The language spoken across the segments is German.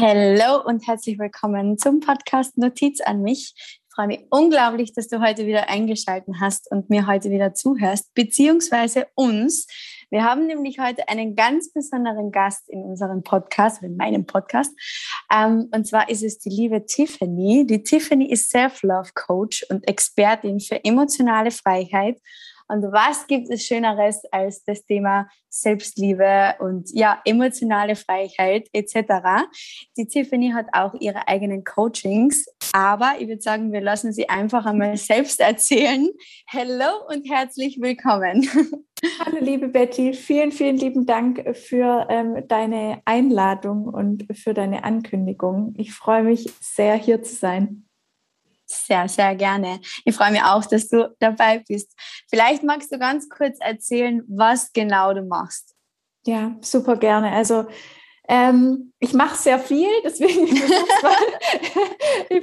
Hallo und herzlich willkommen zum Podcast Notiz an mich. Ich freue mich unglaublich, dass du heute wieder eingeschaltet hast und mir heute wieder zuhörst, beziehungsweise uns. Wir haben nämlich heute einen ganz besonderen Gast in unserem Podcast, in meinem Podcast. Ähm, und zwar ist es die liebe Tiffany. Die Tiffany ist Self-Love-Coach und Expertin für emotionale Freiheit und was gibt es Schöneres als das Thema Selbstliebe und ja, emotionale Freiheit etc. Die Tiffany hat auch ihre eigenen Coachings, aber ich würde sagen, wir lassen sie einfach einmal selbst erzählen. Hallo und herzlich willkommen. Hallo liebe Betty, vielen, vielen lieben Dank für ähm, deine Einladung und für deine Ankündigung. Ich freue mich sehr, hier zu sein. Sehr, sehr gerne. Ich freue mich auch, dass du dabei bist. Vielleicht magst du ganz kurz erzählen, was genau du machst. Ja, super gerne. Also ähm, ich mache sehr viel, deswegen ich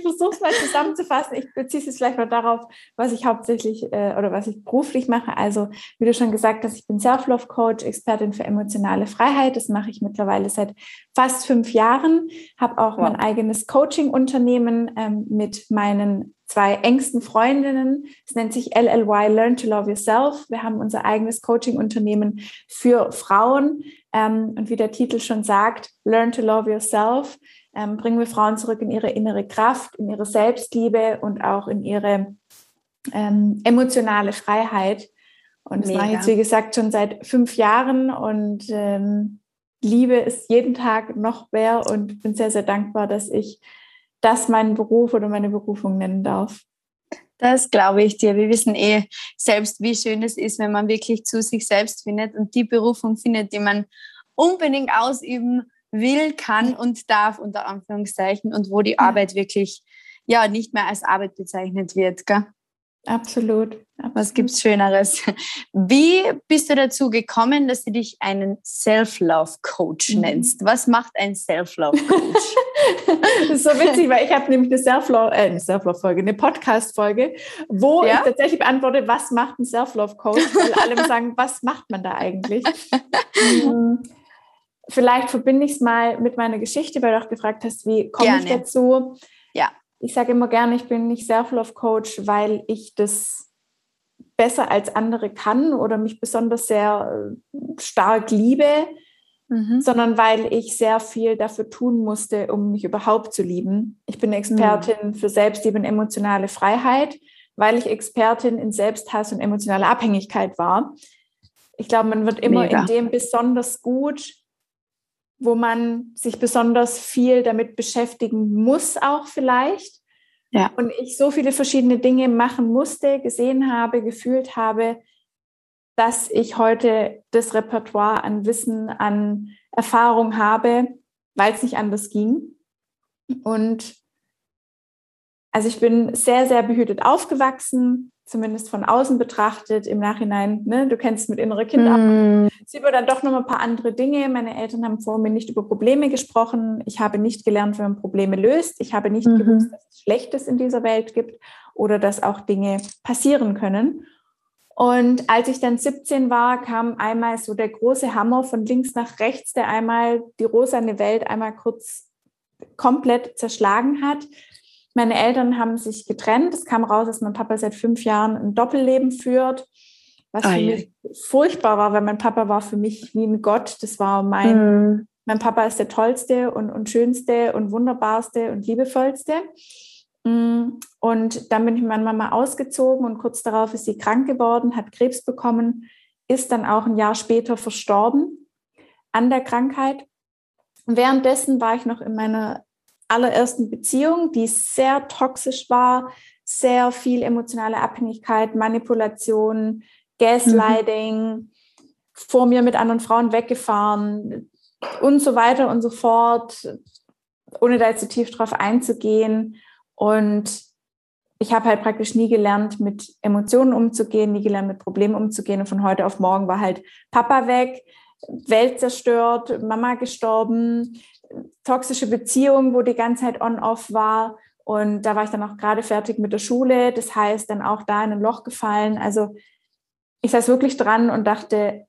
versuche es mal, mal, zusammenzufassen. Ich beziehe es vielleicht mal darauf, was ich hauptsächlich äh, oder was ich beruflich mache. Also, wie du schon gesagt hast, ich bin Self-Love-Coach, Expertin für emotionale Freiheit. Das mache ich mittlerweile seit fast fünf Jahren. Habe auch wow. mein eigenes Coaching-Unternehmen ähm, mit meinen zwei engsten Freundinnen. Es nennt sich LLY Learn to Love Yourself. Wir haben unser eigenes Coaching-Unternehmen für Frauen. Ähm, und wie der Titel schon sagt, Learn to Love Yourself, ähm, bringen wir Frauen zurück in ihre innere Kraft, in ihre Selbstliebe und auch in ihre ähm, emotionale Freiheit. Und das Mega. mache ich jetzt, wie gesagt, schon seit fünf Jahren und ähm, liebe es jeden Tag noch mehr und bin sehr, sehr dankbar, dass ich das meinen Beruf oder meine Berufung nennen darf. Das glaube ich dir. Wir wissen eh selbst, wie schön es ist, wenn man wirklich zu sich selbst findet und die Berufung findet, die man unbedingt ausüben will, kann und darf, unter Anführungszeichen, und wo die Arbeit wirklich ja nicht mehr als Arbeit bezeichnet wird. Gell? Absolut. Absolut. Was gibt's Schöneres? Wie bist du dazu gekommen, dass du dich einen Self-Love-Coach mhm. nennst? Was macht ein Self-Love-Coach? das ist so witzig, weil ich habe nämlich eine Self-Love, äh, eine Self-Love-Folge, eine Podcast-Folge, wo ja? ich tatsächlich beantworte, was macht ein Self-Love-Coach? Weil alle sagen, was macht man da eigentlich? Hm. Vielleicht verbinde ich es mal mit meiner Geschichte, weil du auch gefragt hast, wie komme ich dazu? Ja ich sage immer gerne, ich bin nicht Self-Love-Coach, weil ich das besser als andere kann oder mich besonders sehr äh, stark liebe, mhm. sondern weil ich sehr viel dafür tun musste, um mich überhaupt zu lieben. Ich bin Expertin mhm. für Selbstliebe und emotionale Freiheit, weil ich Expertin in Selbsthass und emotionale Abhängigkeit war. Ich glaube, man wird immer Mega. in dem besonders gut, wo man sich besonders viel damit beschäftigen muss, auch vielleicht. Ja. Und ich so viele verschiedene Dinge machen musste, gesehen habe, gefühlt habe, dass ich heute das Repertoire an Wissen, an Erfahrung habe, weil es nicht anders ging. Und also ich bin sehr, sehr behütet aufgewachsen, zumindest von außen betrachtet, im Nachhinein, ne, du kennst es mit innerer Kindarbeit, mm. sieht man dann doch noch ein paar andere Dinge. Meine Eltern haben vor mir nicht über Probleme gesprochen. Ich habe nicht gelernt, wie man Probleme löst. Ich habe nicht mhm. gewusst, dass es Schlechtes in dieser Welt gibt oder dass auch Dinge passieren können. Und als ich dann 17 war, kam einmal so der große Hammer von links nach rechts, der einmal die rosane Welt einmal kurz komplett zerschlagen hat. Meine Eltern haben sich getrennt. Es kam raus, dass mein Papa seit fünf Jahren ein Doppelleben führt, was für mich furchtbar war, weil mein Papa war für mich wie ein Gott. Das war mein, mhm. mein Papa ist der tollste und, und schönste und wunderbarste und liebevollste. Mm, und dann bin ich mit meiner Mama ausgezogen und kurz darauf ist sie krank geworden, hat Krebs bekommen, ist dann auch ein Jahr später verstorben an der Krankheit. Währenddessen war ich noch in meiner allerersten Beziehung, die sehr toxisch war, sehr viel emotionale Abhängigkeit, Manipulation, Gaslighting, mhm. vor mir mit anderen Frauen weggefahren und so weiter und so fort, ohne da jetzt so tief drauf einzugehen. Und ich habe halt praktisch nie gelernt, mit Emotionen umzugehen, nie gelernt, mit Problemen umzugehen. Und von heute auf morgen war halt Papa weg, Welt zerstört, Mama gestorben, toxische Beziehung, wo die ganze Zeit on-off war. Und da war ich dann auch gerade fertig mit der Schule. Das heißt, dann auch da in ein Loch gefallen. Also ich saß wirklich dran und dachte,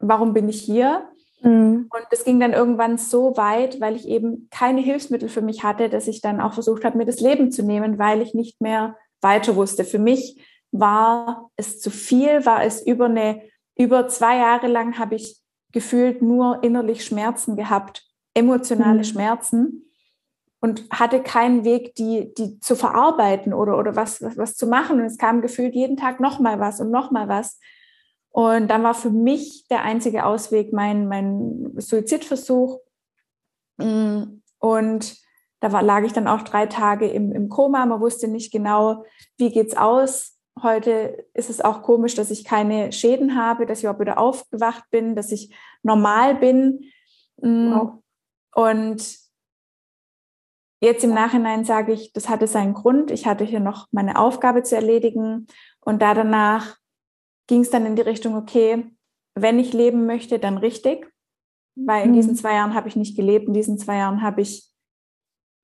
warum bin ich hier? Mhm. Und es ging dann irgendwann so weit, weil ich eben keine Hilfsmittel für mich hatte, dass ich dann auch versucht habe, mir das Leben zu nehmen, weil ich nicht mehr weiter wusste. Für mich war es zu viel, war es über eine, über zwei Jahre lang habe ich gefühlt nur innerlich Schmerzen gehabt, emotionale mhm. Schmerzen und hatte keinen Weg, die, die zu verarbeiten oder, oder was, was, was zu machen. Und es kam gefühlt jeden Tag nochmal was und nochmal was. Und dann war für mich der einzige Ausweg mein, mein Suizidversuch. Mm, und da war, lag ich dann auch drei Tage im, im Koma. Man wusste nicht genau, wie geht's aus. Heute ist es auch komisch, dass ich keine Schäden habe, dass ich auch wieder aufgewacht bin, dass ich normal bin. Mm, wow. Und jetzt im Nachhinein sage ich, das hatte seinen Grund. Ich hatte hier noch meine Aufgabe zu erledigen. Und da danach ging es dann in die Richtung, okay, wenn ich leben möchte, dann richtig. Weil in mhm. diesen zwei Jahren habe ich nicht gelebt. In diesen zwei Jahren habe ich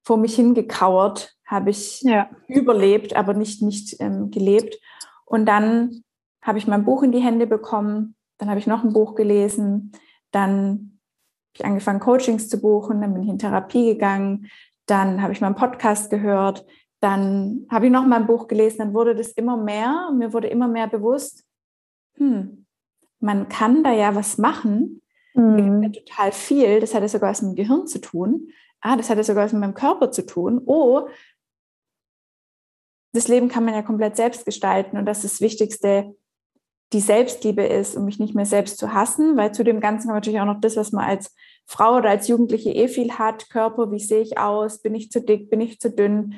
vor mich hingekauert, habe ich ja. überlebt, aber nicht, nicht ähm, gelebt. Und dann habe ich mein Buch in die Hände bekommen. Dann habe ich noch ein Buch gelesen. Dann habe ich angefangen, Coachings zu buchen. Dann bin ich in Therapie gegangen. Dann habe ich meinen Podcast gehört. Dann habe ich noch mal ein Buch gelesen. Dann wurde das immer mehr. Mir wurde immer mehr bewusst, hm, man kann da ja was machen, mhm. total viel, das hat ja sogar was mit dem Gehirn zu tun, ah, das hat ja sogar was mit meinem Körper zu tun, oh, das Leben kann man ja komplett selbst gestalten und das ist das Wichtigste, die Selbstliebe ist, um mich nicht mehr selbst zu hassen, weil zu dem Ganzen kommt natürlich auch noch das, was man als Frau oder als Jugendliche eh viel hat, Körper, wie sehe ich aus, bin ich zu dick, bin ich zu dünn,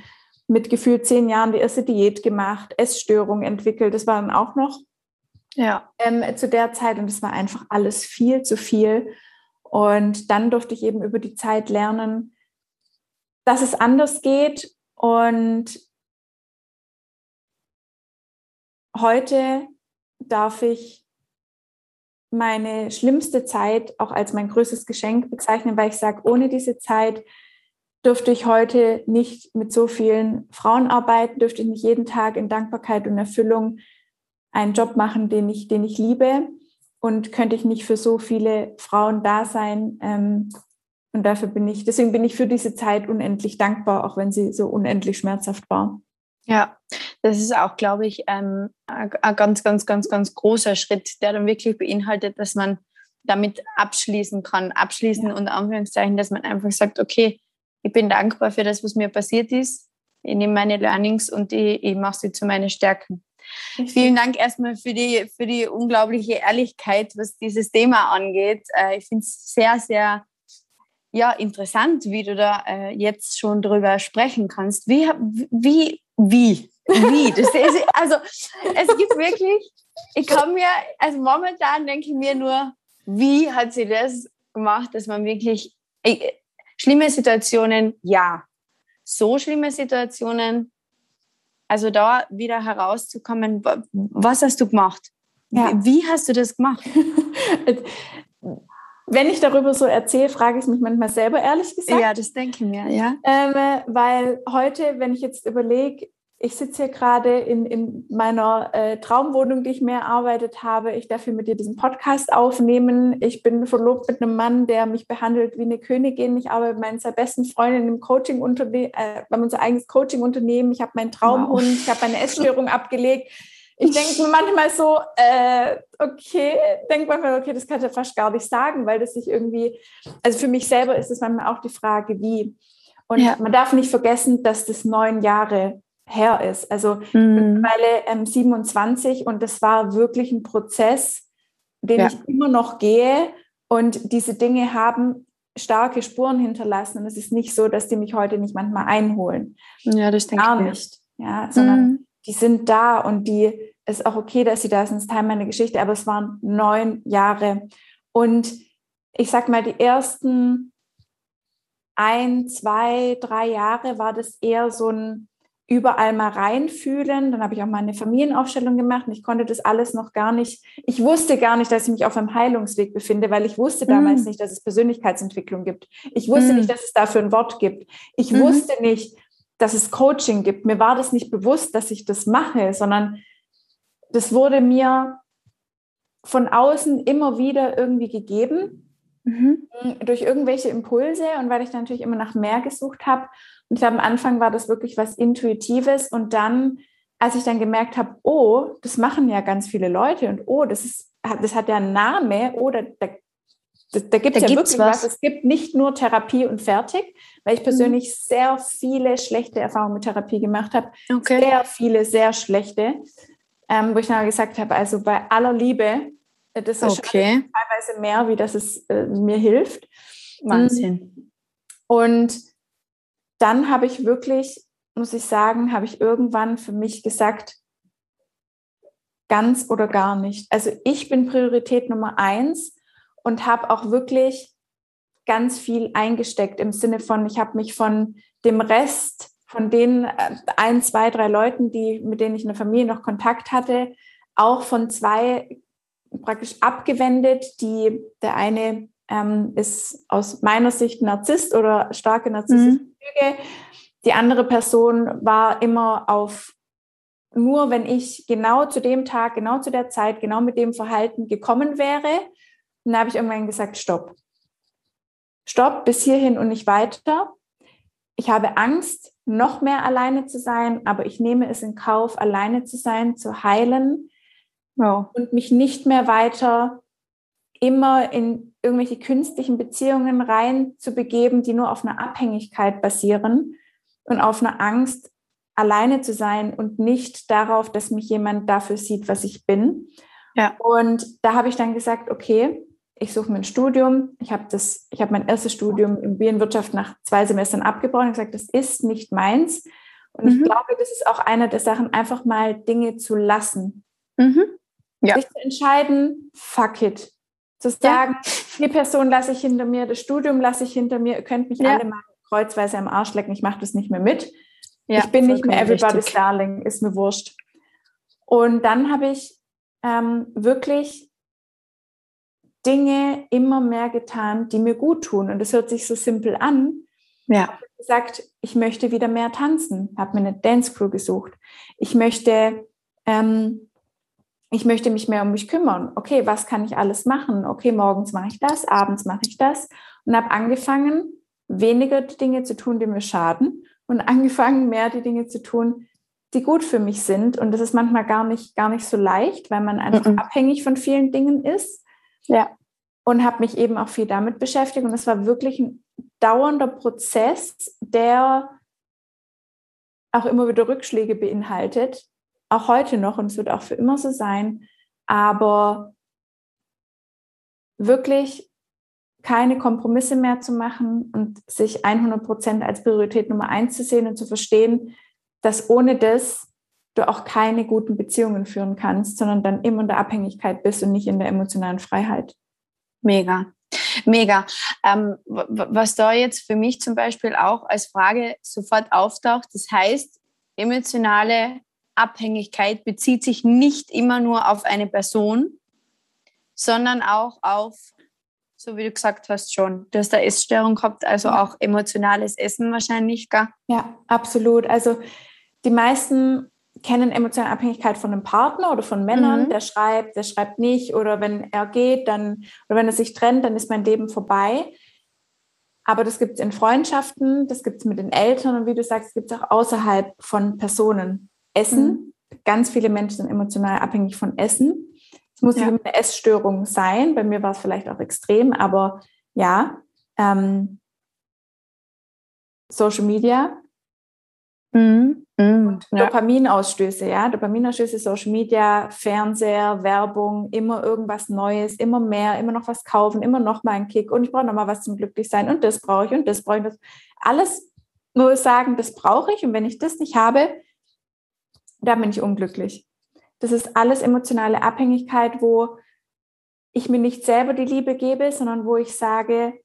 mit gefühlt zehn Jahren die erste Diät gemacht, Essstörung entwickelt, das war dann auch noch ja. Ähm, zu der Zeit und es war einfach alles viel zu viel. Und dann durfte ich eben über die Zeit lernen, dass es anders geht. Und heute darf ich meine schlimmste Zeit auch als mein größtes Geschenk bezeichnen, weil ich sage, ohne diese Zeit dürfte ich heute nicht mit so vielen Frauen arbeiten, dürfte ich nicht jeden Tag in Dankbarkeit und Erfüllung einen Job machen, den ich, den ich liebe und könnte ich nicht für so viele Frauen da sein. Ähm, und dafür bin ich, deswegen bin ich für diese Zeit unendlich dankbar, auch wenn sie so unendlich schmerzhaft war. Ja, das ist auch, glaube ich, ähm, ein ganz, ganz, ganz, ganz großer Schritt, der dann wirklich beinhaltet, dass man damit abschließen kann. Abschließen ja. unter Anführungszeichen, dass man einfach sagt, okay, ich bin dankbar für das, was mir passiert ist. Ich nehme meine Learnings und ich, ich mache sie zu meinen Stärken. Vielen Dank erstmal für die, für die unglaubliche Ehrlichkeit, was dieses Thema angeht. Äh, ich finde es sehr, sehr ja, interessant, wie du da äh, jetzt schon drüber sprechen kannst. Wie, wie, wie, wie? Das ist, also, es gibt wirklich, ich kann mir, also momentan denke ich mir nur, wie hat sie das gemacht, dass man wirklich, äh, schlimme Situationen, ja. So schlimme Situationen, also da wieder herauszukommen, was hast du gemacht? Ja. Wie, hast du das gemacht? Wenn ich darüber so erzähle, frage ich mich manchmal selber, ehrlich gesagt. Ja, das denke ich mir, ja. Ähm, weil heute, wenn ich jetzt überlege, ich sitze hier gerade in, in meiner äh, Traumwohnung, die ich mehr erarbeitet habe. Ich darf hier mit dir diesen Podcast aufnehmen. Ich bin verlobt mit einem Mann, der mich behandelt wie eine Königin. Ich arbeite mit meiner besten Freundin im Coaching-Unternehmen, äh, haben unser eigenes Coaching-Unternehmen. Ich habe meinen Traumhund, wow. ich habe meine Essstörung abgelegt. Ich denke manchmal so, äh, okay, denke manchmal, okay, das kann ich ja fast gar nicht sagen, weil das sich irgendwie, also für mich selber ist es manchmal auch die Frage, wie. Und ja. man darf nicht vergessen, dass das neun Jahre her ist. Also mhm. mittlerweile ähm, 27 und das war wirklich ein Prozess, den ja. ich immer noch gehe und diese Dinge haben starke Spuren hinterlassen und es ist nicht so, dass die mich heute nicht manchmal einholen. Ja, das denke Gar ich nicht. Ja, sondern mhm. die sind da und die ist auch okay, dass sie da sind, ist Teil meiner Geschichte, aber es waren neun Jahre und ich sag mal, die ersten ein, zwei, drei Jahre war das eher so ein überall mal reinfühlen. Dann habe ich auch mal eine Familienaufstellung gemacht und ich konnte das alles noch gar nicht. Ich wusste gar nicht, dass ich mich auf einem Heilungsweg befinde, weil ich wusste damals mm. nicht, dass es Persönlichkeitsentwicklung gibt. Ich wusste mm. nicht, dass es dafür ein Wort gibt. Ich mm. wusste nicht, dass es Coaching gibt. Mir war das nicht bewusst, dass ich das mache, sondern das wurde mir von außen immer wieder irgendwie gegeben. mhm. durch irgendwelche Impulse und weil ich dann natürlich immer nach mehr gesucht habe. Und ich glaube, am Anfang war das wirklich was Intuitives und dann, als ich dann gemerkt habe, oh, das machen ja ganz viele Leute und oh, das ist, das hat ja einen Namen oder da, da, da gibt es ja wirklich was. was. Es gibt nicht nur Therapie und fertig, weil ich mhm. persönlich mhm. sehr viele schlechte Erfahrungen mit Therapie gemacht habe. Okay. Sehr viele, sehr schlechte. Ähm, wo ich dann gesagt habe, also bei aller Liebe, äh, das ist okay. teilweise mehr, wie das es äh, mir hilft. Wahnsinn. Mhm. Und dann habe ich wirklich, muss ich sagen, habe ich irgendwann für mich gesagt, ganz oder gar nicht. Also ich bin Priorität Nummer eins und habe auch wirklich ganz viel eingesteckt im Sinne von, ich habe mich von dem Rest, von den äh, ein, zwei, drei Leuten, die, mit denen ich in der Familie noch Kontakt hatte, auch von zwei praktisch abgewendet. Die, der eine ähm, ist aus meiner Sicht Narzisst oder starke narzisstische mhm. Züge. Die andere Person war immer auf nur wenn ich genau zu dem Tag, genau zu der Zeit, genau mit dem Verhalten gekommen wäre, dann habe ich irgendwann gesagt, stopp. Stopp, bis hierhin und nicht weiter. Ich habe Angst, noch mehr alleine zu sein, aber ich nehme es in Kauf, alleine zu sein, zu heilen ja. und mich nicht mehr weiter immer in irgendwelche künstlichen Beziehungen rein zu begeben, die nur auf einer Abhängigkeit basieren und auf einer Angst, alleine zu sein und nicht darauf, dass mich jemand dafür sieht, was ich bin. Ja. Und da habe ich dann gesagt, okay, ich suche mir ein Studium. Ich habe das, ich habe mein erstes Studium in Bienenwirtschaft nach zwei Semestern abgebrochen und gesagt, das ist nicht meins. Und mhm. ich glaube, das ist auch eine der Sachen, einfach mal Dinge zu lassen. Mhm. Ja. Sich zu entscheiden, fuck it. Zu sagen, ja. die Person lasse ich hinter mir, das Studium lasse ich hinter mir, ihr könnt mich ja. alle mal kreuzweise am Arsch lecken, ich mache das nicht mehr mit. Ich bin nicht mehr everybody's richtig. darling, ist mir wurscht. Und dann habe ich ähm, wirklich Dinge immer mehr getan, die mir gut tun. Und das hört sich so simpel an. Ja. Ich gesagt, ich möchte wieder mehr tanzen, habe mir eine Dance Crew gesucht. Ich möchte, ähm, ich möchte mich mehr um mich kümmern. Okay, was kann ich alles machen? Okay, morgens mache ich das, abends mache ich das und habe angefangen, weniger die Dinge zu tun, die mir schaden und angefangen, mehr die Dinge zu tun, die gut für mich sind. Und das ist manchmal gar nicht, gar nicht so leicht, weil man einfach mm -mm. abhängig von vielen Dingen ist. Ja. Und habe mich eben auch viel damit beschäftigt. Und es war wirklich ein dauernder Prozess, der auch immer wieder Rückschläge beinhaltet. Auch heute noch und es wird auch für immer so sein. Aber wirklich keine Kompromisse mehr zu machen und sich 100 Prozent als Priorität Nummer eins zu sehen und zu verstehen, dass ohne das du auch keine guten Beziehungen führen kannst, sondern dann immer in der Abhängigkeit bist und nicht in der emotionalen Freiheit. Mega. Mega. Ähm, was da jetzt für mich zum Beispiel auch als Frage sofort auftaucht, das heißt, emotionale Abhängigkeit bezieht sich nicht immer nur auf eine Person, sondern auch auf, so wie du gesagt hast schon, du hast eine Essstörung gehabt, also auch emotionales Essen wahrscheinlich, gell? Ja, absolut. Also die meisten kennen emotionale Abhängigkeit von einem Partner oder von Männern, mhm. der schreibt, der schreibt nicht oder wenn er geht, dann oder wenn er sich trennt, dann ist mein Leben vorbei. Aber das gibt es in Freundschaften, das gibt es mit den Eltern und wie du sagst, gibt es auch außerhalb von Personen. Essen, mhm. ganz viele Menschen sind emotional abhängig von Essen. Es muss ja. eine Essstörung sein, bei mir war es vielleicht auch extrem, aber ja, ähm, Social Media, Mhm. Mhm. Ja. Dopaminausstöße, ja, Dopaminausstöße, Social Media, Fernseher, Werbung, immer irgendwas Neues, immer mehr, immer noch was kaufen, immer noch mal einen Kick und ich brauche noch mal was zum Glücklichsein und das brauche ich und das brauche ich. Das. Alles nur sagen, das brauche ich und wenn ich das nicht habe, dann bin ich unglücklich. Das ist alles emotionale Abhängigkeit, wo ich mir nicht selber die Liebe gebe, sondern wo ich sage,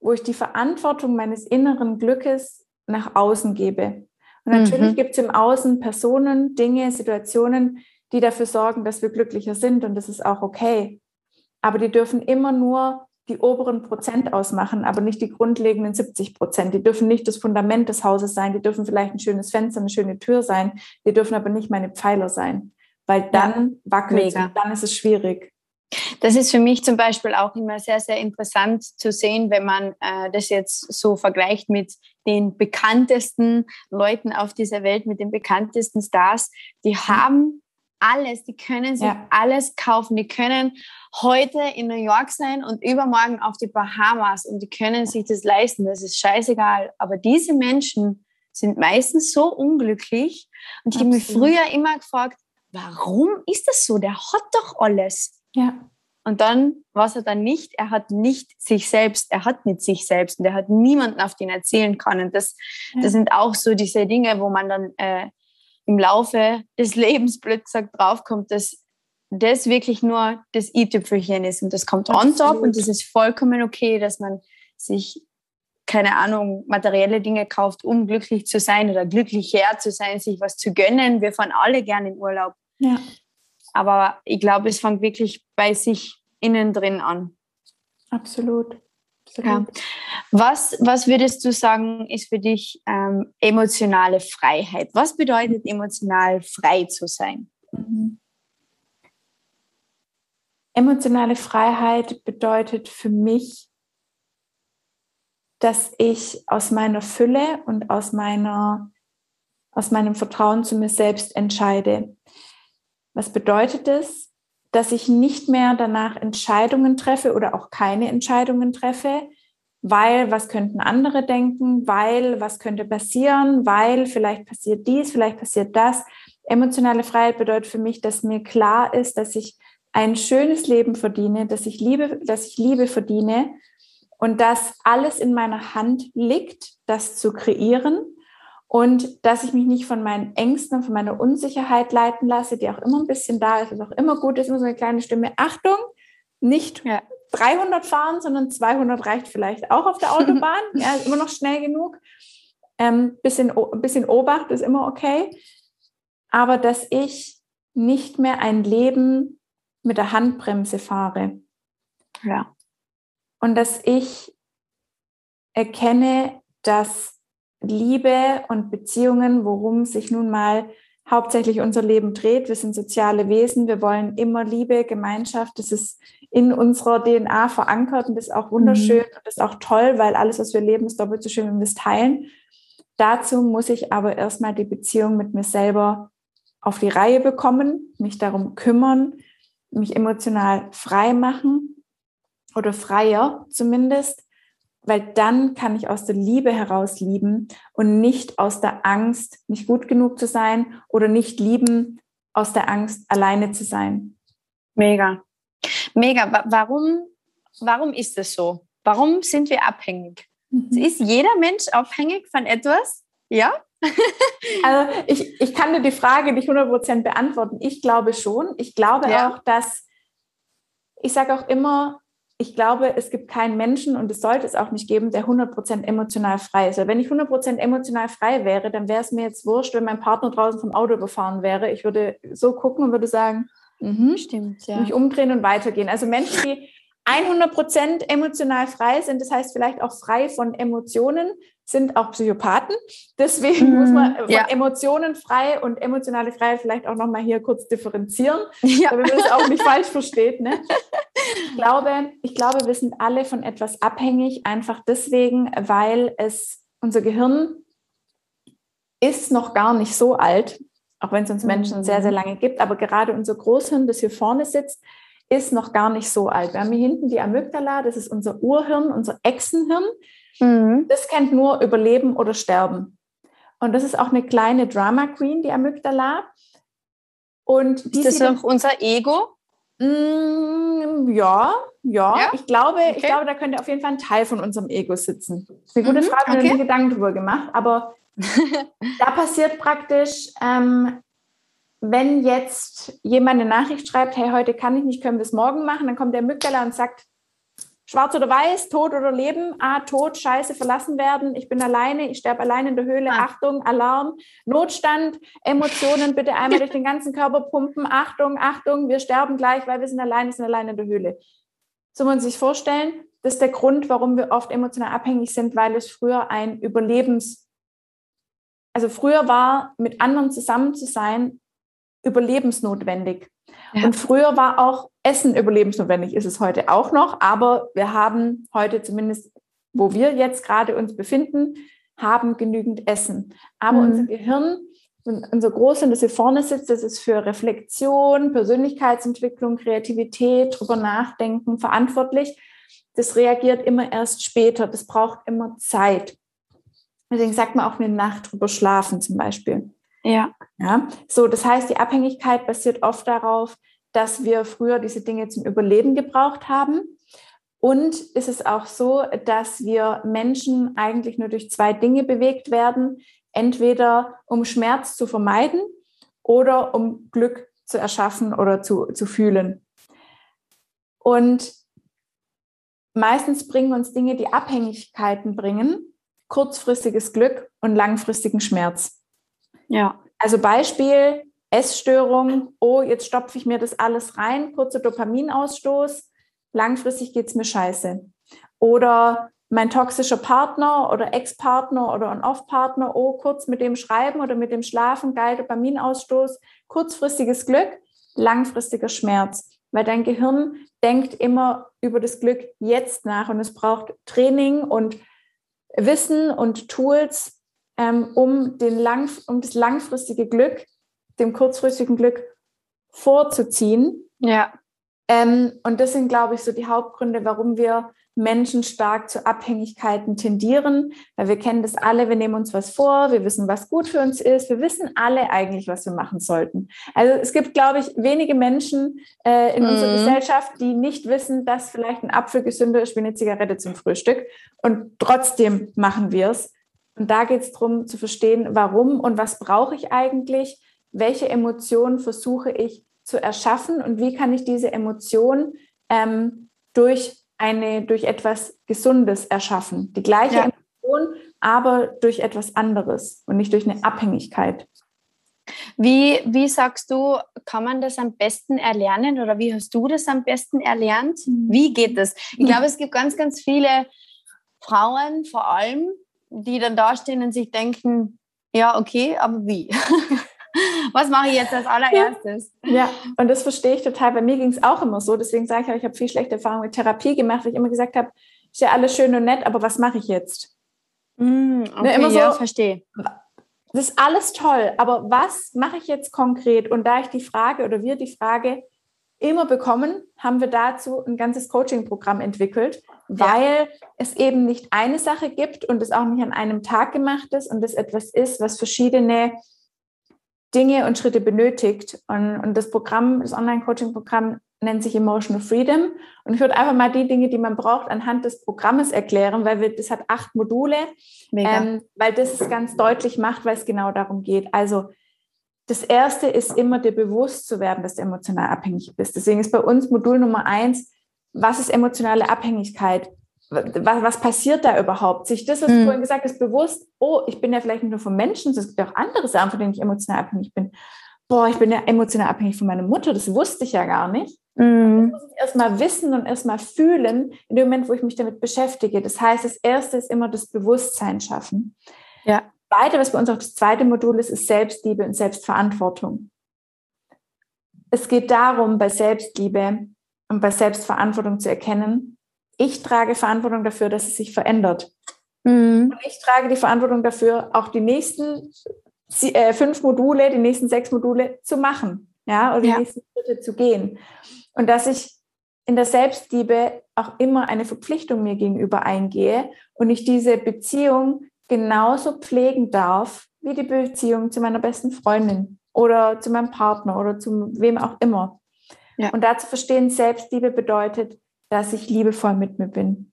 wo ich die Verantwortung meines inneren Glückes nach außen gebe. Und natürlich mhm. gibt es im Außen Personen, Dinge, Situationen, die dafür sorgen, dass wir glücklicher sind und das ist auch okay. Aber die dürfen immer nur die oberen Prozent ausmachen, aber nicht die grundlegenden 70 Prozent. Die dürfen nicht das Fundament des Hauses sein, die dürfen vielleicht ein schönes Fenster, eine schöne Tür sein, die dürfen aber nicht meine Pfeiler sein, weil dann ja, wackelt es und dann ist es schwierig. Das ist für mich zum Beispiel auch immer sehr, sehr interessant zu sehen, wenn man äh, das jetzt so vergleicht mit den bekanntesten Leuten auf dieser Welt, mit den bekanntesten Stars. Die mhm. haben alles, die können sich ja. alles kaufen, die können heute in New York sein und übermorgen auf die Bahamas und die können sich das leisten, das ist scheißegal. Aber diese Menschen sind meistens so unglücklich und ich habe mich früher immer gefragt, warum ist das so? Der hat doch alles. Ja. Und dann, was er dann nicht, er hat nicht sich selbst, er hat nicht sich selbst und er hat niemanden, auf den erzählen kann. Und das, ja. das sind auch so diese Dinge, wo man dann äh, im Laufe des Lebens blöd gesagt draufkommt, dass das wirklich nur das i-Tüpfelchen ist und das kommt on top und das ist vollkommen okay, dass man sich keine Ahnung, materielle Dinge kauft, um glücklich zu sein oder glücklicher zu sein, sich was zu gönnen. Wir fahren alle gerne in Urlaub. Ja. Aber ich glaube, es fängt wirklich bei sich innen drin an. Absolut. Ja. Was, was würdest du sagen, ist für dich ähm, emotionale Freiheit? Was bedeutet emotional frei zu sein? Mhm. Emotionale Freiheit bedeutet für mich, dass ich aus meiner Fülle und aus meiner aus meinem Vertrauen zu mir selbst entscheide. Was bedeutet es? Dass ich nicht mehr danach Entscheidungen treffe oder auch keine Entscheidungen treffe, weil was könnten andere denken, weil was könnte passieren, weil vielleicht passiert dies, vielleicht passiert das. Emotionale Freiheit bedeutet für mich, dass mir klar ist, dass ich ein schönes Leben verdiene, dass ich Liebe, dass ich Liebe verdiene und dass alles in meiner Hand liegt, das zu kreieren und dass ich mich nicht von meinen Ängsten und von meiner Unsicherheit leiten lasse, die auch immer ein bisschen da ist, was auch immer gut ist, immer so eine kleine Stimme. Achtung, nicht ja. 300 fahren, sondern 200 reicht vielleicht auch auf der Autobahn. ja, ist immer noch schnell genug. Ähm, bisschen, bisschen Obacht ist immer okay. Aber dass ich nicht mehr ein Leben mit der Handbremse fahre. Ja. Und dass ich erkenne, dass Liebe und Beziehungen, worum sich nun mal hauptsächlich unser Leben dreht. Wir sind soziale Wesen, wir wollen immer Liebe, Gemeinschaft. Das ist in unserer DNA verankert und das ist auch wunderschön mhm. und das ist auch toll, weil alles, was wir leben, ist doppelt so schön, wenn wir es teilen. Dazu muss ich aber erstmal die Beziehung mit mir selber auf die Reihe bekommen, mich darum kümmern, mich emotional frei machen oder freier zumindest weil dann kann ich aus der Liebe heraus lieben und nicht aus der Angst, nicht gut genug zu sein oder nicht lieben aus der Angst, alleine zu sein. Mega. Mega. Warum, warum ist das so? Warum sind wir abhängig? Mhm. Ist jeder Mensch abhängig von etwas? Ja? also ich, ich kann dir die Frage nicht 100% beantworten. Ich glaube schon. Ich glaube ja. auch, dass, ich sage auch immer, ich glaube, es gibt keinen Menschen und es sollte es auch nicht geben, der 100% emotional frei ist. Weil wenn ich 100% emotional frei wäre, dann wäre es mir jetzt wurscht, wenn mein Partner draußen vom Auto gefahren wäre. Ich würde so gucken und würde sagen, mhm, stimmt, ja. mich umdrehen und weitergehen. Also Menschen, die 100% emotional frei sind, das heißt vielleicht auch frei von Emotionen, sind auch Psychopathen. Deswegen mm, muss man von ja. Emotionen frei und emotionale Freiheit vielleicht auch nochmal hier kurz differenzieren, ja. damit man es auch nicht falsch versteht. Ne? Ich, glaube, ich glaube, wir sind alle von etwas abhängig, einfach deswegen, weil es unser Gehirn ist noch gar nicht so alt, auch wenn es uns Menschen sehr, sehr lange gibt, aber gerade unser Großhirn, das hier vorne sitzt, ist noch gar nicht so alt. Wir haben hier hinten die Amygdala, das ist unser Urhirn, unser Echsenhirn. Mhm. Das kennt nur Überleben oder Sterben. Und das ist auch eine kleine Drama Queen, die Amygdala. Und ist das auch unser Ego? Mm, ja, ja, ja, Ich, glaube, okay. ich glaube, da könnte auf jeden Fall ein Teil von unserem Ego sitzen. Das ist eine gute mhm, Frage, okay. ich mir Gedanken darüber gemacht. Aber da passiert praktisch, ähm, wenn jetzt jemand eine Nachricht schreibt, hey, heute kann ich nicht, können wir es morgen machen, dann kommt der Mückeler und sagt, schwarz oder weiß, tot oder leben, ah, tot, scheiße, verlassen werden, ich bin alleine, ich sterbe alleine in der Höhle, ah. Achtung, Alarm, Notstand, Emotionen bitte einmal durch den ganzen Körper pumpen, Achtung, Achtung, wir sterben gleich, weil wir sind alleine, sind alleine in der Höhle. So muss man sich vorstellen, das ist der Grund, warum wir oft emotional abhängig sind, weil es früher ein Überlebens, also früher war, mit anderen zusammen zu sein, überlebensnotwendig. Ja. Und früher war auch Essen überlebensnotwendig ist es heute auch noch, aber wir haben heute zumindest, wo wir jetzt gerade uns befinden, haben genügend Essen. Aber mhm. unser Gehirn, unser Großhirn, das hier vorne sitzt, das ist für Reflexion, Persönlichkeitsentwicklung, Kreativität, drüber nachdenken verantwortlich. Das reagiert immer erst später. Das braucht immer Zeit. Deswegen sagt man auch eine Nacht drüber schlafen zum Beispiel. Ja. Ja. So, das heißt, die Abhängigkeit basiert oft darauf, dass wir früher diese Dinge zum Überleben gebraucht haben. Und ist es auch so, dass wir Menschen eigentlich nur durch zwei Dinge bewegt werden. Entweder um Schmerz zu vermeiden oder um Glück zu erschaffen oder zu, zu fühlen. Und meistens bringen uns Dinge, die Abhängigkeiten bringen, kurzfristiges Glück und langfristigen Schmerz. Ja. Also Beispiel Essstörung, oh, jetzt stopfe ich mir das alles rein, kurzer Dopaminausstoß, langfristig geht es mir scheiße. Oder mein toxischer Partner oder Ex-Partner oder ein Off-Partner, oh, kurz mit dem Schreiben oder mit dem Schlafen, geil Dopaminausstoß, kurzfristiges Glück, langfristiger Schmerz. Weil dein Gehirn denkt immer über das Glück jetzt nach und es braucht Training und Wissen und Tools, ähm, um, den lang, um das langfristige Glück dem kurzfristigen Glück vorzuziehen. Ja. Ähm, und das sind, glaube ich, so die Hauptgründe, warum wir Menschen stark zu Abhängigkeiten tendieren, weil wir kennen das alle, wir nehmen uns was vor, wir wissen, was gut für uns ist, wir wissen alle eigentlich, was wir machen sollten. Also es gibt, glaube ich, wenige Menschen äh, in mm. unserer mhm. Gesellschaft, die nicht wissen, dass vielleicht ein Apfel gesünder ist wie eine Zigarette zum Frühstück und trotzdem machen wir es. Und da geht es darum zu verstehen, warum und was brauche ich eigentlich, welche Emotionen versuche ich zu erschaffen und wie kann ich diese Emotion ähm, durch eine durch etwas Gesundes erschaffen. Die gleiche ja. Emotion, aber durch etwas anderes und nicht durch eine Abhängigkeit. Wie, wie sagst du, kann man das am besten erlernen oder wie hast du das am besten erlernt? Mhm. Wie geht das? Ich glaube, es gibt ganz, ganz viele Frauen vor allem, die dann dastehen und sich denken, ja, okay, aber wie? Was mache ich jetzt als allererstes? Ja, und das verstehe ich total. Bei mir ging es auch immer so. Deswegen sage ich auch, ich habe viel schlechte Erfahrungen mit Therapie gemacht, weil ich immer gesagt habe, ist ja alles schön und nett, aber was mache ich jetzt? Mm, okay, ne, immer so, ja, verstehe. Das ist alles toll, aber was mache ich jetzt konkret? Und da ich die Frage oder wir die Frage immer bekommen, haben wir dazu ein ganzes Coaching-Programm entwickelt, weil ja. es eben nicht eine Sache gibt und es auch nicht an einem Tag gemacht ist und es etwas ist, was verschiedene Dinge und Schritte benötigt. Und, und das Programm, das Online-Coaching-Programm nennt sich Emotional Freedom. Und ich würde einfach mal die Dinge, die man braucht, anhand des Programmes erklären, weil wir, das hat acht Module, ähm, weil das es ganz deutlich macht, weil es genau darum geht. Also das erste ist immer dir bewusst zu werden, dass du emotional abhängig bist. Deswegen ist bei uns Modul Nummer eins, was ist emotionale Abhängigkeit? Was, was passiert da überhaupt? Sich das, was mhm. du vorhin gesagt hast, bewusst, oh, ich bin ja vielleicht nicht nur von Menschen, es gibt auch andere Sachen, von denen ich emotional abhängig bin. Boah, ich bin ja emotional abhängig von meiner Mutter, das wusste ich ja gar nicht. Mhm. Das muss ich erstmal wissen und erstmal fühlen, in dem Moment, wo ich mich damit beschäftige. Das heißt, das erste ist immer das Bewusstsein schaffen. Ja. Weiter, was bei uns auch das zweite Modul ist, ist Selbstliebe und Selbstverantwortung. Es geht darum, bei Selbstliebe und bei Selbstverantwortung zu erkennen, ich trage Verantwortung dafür, dass es sich verändert. Mhm. Und ich trage die Verantwortung dafür, auch die nächsten äh, fünf Module, die nächsten sechs Module zu machen, ja, oder die ja. nächsten Schritte zu gehen. Und dass ich in der Selbstliebe auch immer eine Verpflichtung mir gegenüber eingehe und ich diese Beziehung genauso pflegen darf wie die Beziehung zu meiner besten Freundin oder zu meinem Partner oder zu wem auch immer. Ja. Und dazu verstehen, Selbstliebe bedeutet, dass ich liebevoll mit mir bin.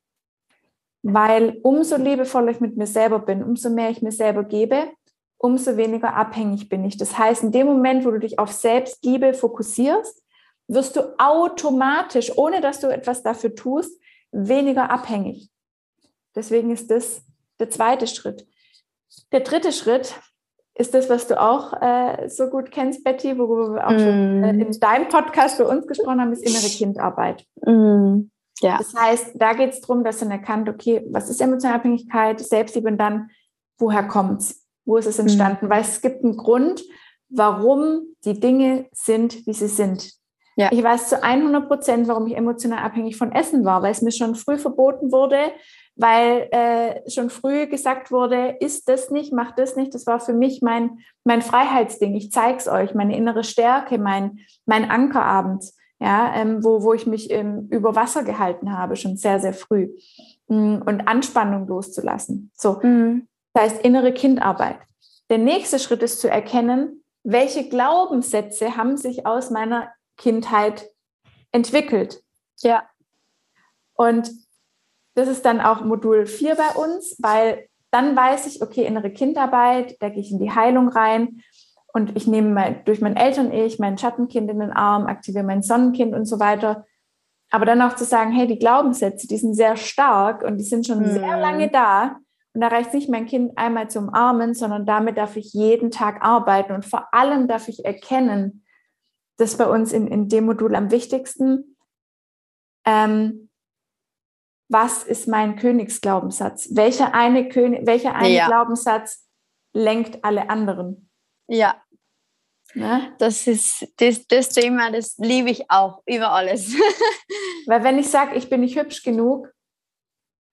Weil umso liebevoller ich mit mir selber bin, umso mehr ich mir selber gebe, umso weniger abhängig bin ich. Das heißt, in dem Moment, wo du dich auf Selbstliebe fokussierst, wirst du automatisch, ohne dass du etwas dafür tust, weniger abhängig. Deswegen ist das der zweite Schritt. Der dritte Schritt ist das, was du auch äh, so gut kennst, Betty, worüber wir auch mm. schon äh, in deinem Podcast für uns gesprochen haben, ist innere Kindarbeit. Mm. Ja. Das heißt, da geht es darum, dass du erkannt, okay, was ist emotionale Abhängigkeit, Selbstliebe und dann, woher kommt es? Wo ist es mm. entstanden? Mm. Weil es gibt einen Grund, warum die Dinge sind, wie sie sind. Ja. Ich weiß zu 100 Prozent, warum ich emotional abhängig von Essen war, weil es mir schon früh verboten wurde, weil äh, schon früh gesagt wurde, isst das nicht, mach das nicht. Das war für mich mein, mein Freiheitsding. Ich zeige es euch, meine innere Stärke, mein, mein Ankerabend, ja, ähm, wo, wo ich mich ähm, über Wasser gehalten habe, schon sehr, sehr früh. Mm, und Anspannung loszulassen. So, mhm. das heißt innere Kindarbeit. Der nächste Schritt ist zu erkennen, welche Glaubenssätze haben sich aus meiner Kindheit entwickelt. Ja. Und das ist dann auch Modul 4 bei uns, weil dann weiß ich, okay, innere Kindarbeit, da gehe ich in die Heilung rein und ich nehme mein, durch mein Eltern-Ich mein Schattenkind in den Arm, aktiviere mein Sonnenkind und so weiter. Aber dann auch zu sagen, hey, die Glaubenssätze, die sind sehr stark und die sind schon hm. sehr lange da. Und da reicht nicht mein Kind einmal zu umarmen, sondern damit darf ich jeden Tag arbeiten und vor allem darf ich erkennen, das ist bei uns in, in dem Modul am wichtigsten, ähm, was ist mein Königsglaubenssatz? Welcher eine, König, welcher eine ja. Glaubenssatz lenkt alle anderen? Ja. Ne? Das ist das, das Thema, das liebe ich auch über alles. Weil wenn ich sage, ich bin nicht hübsch genug,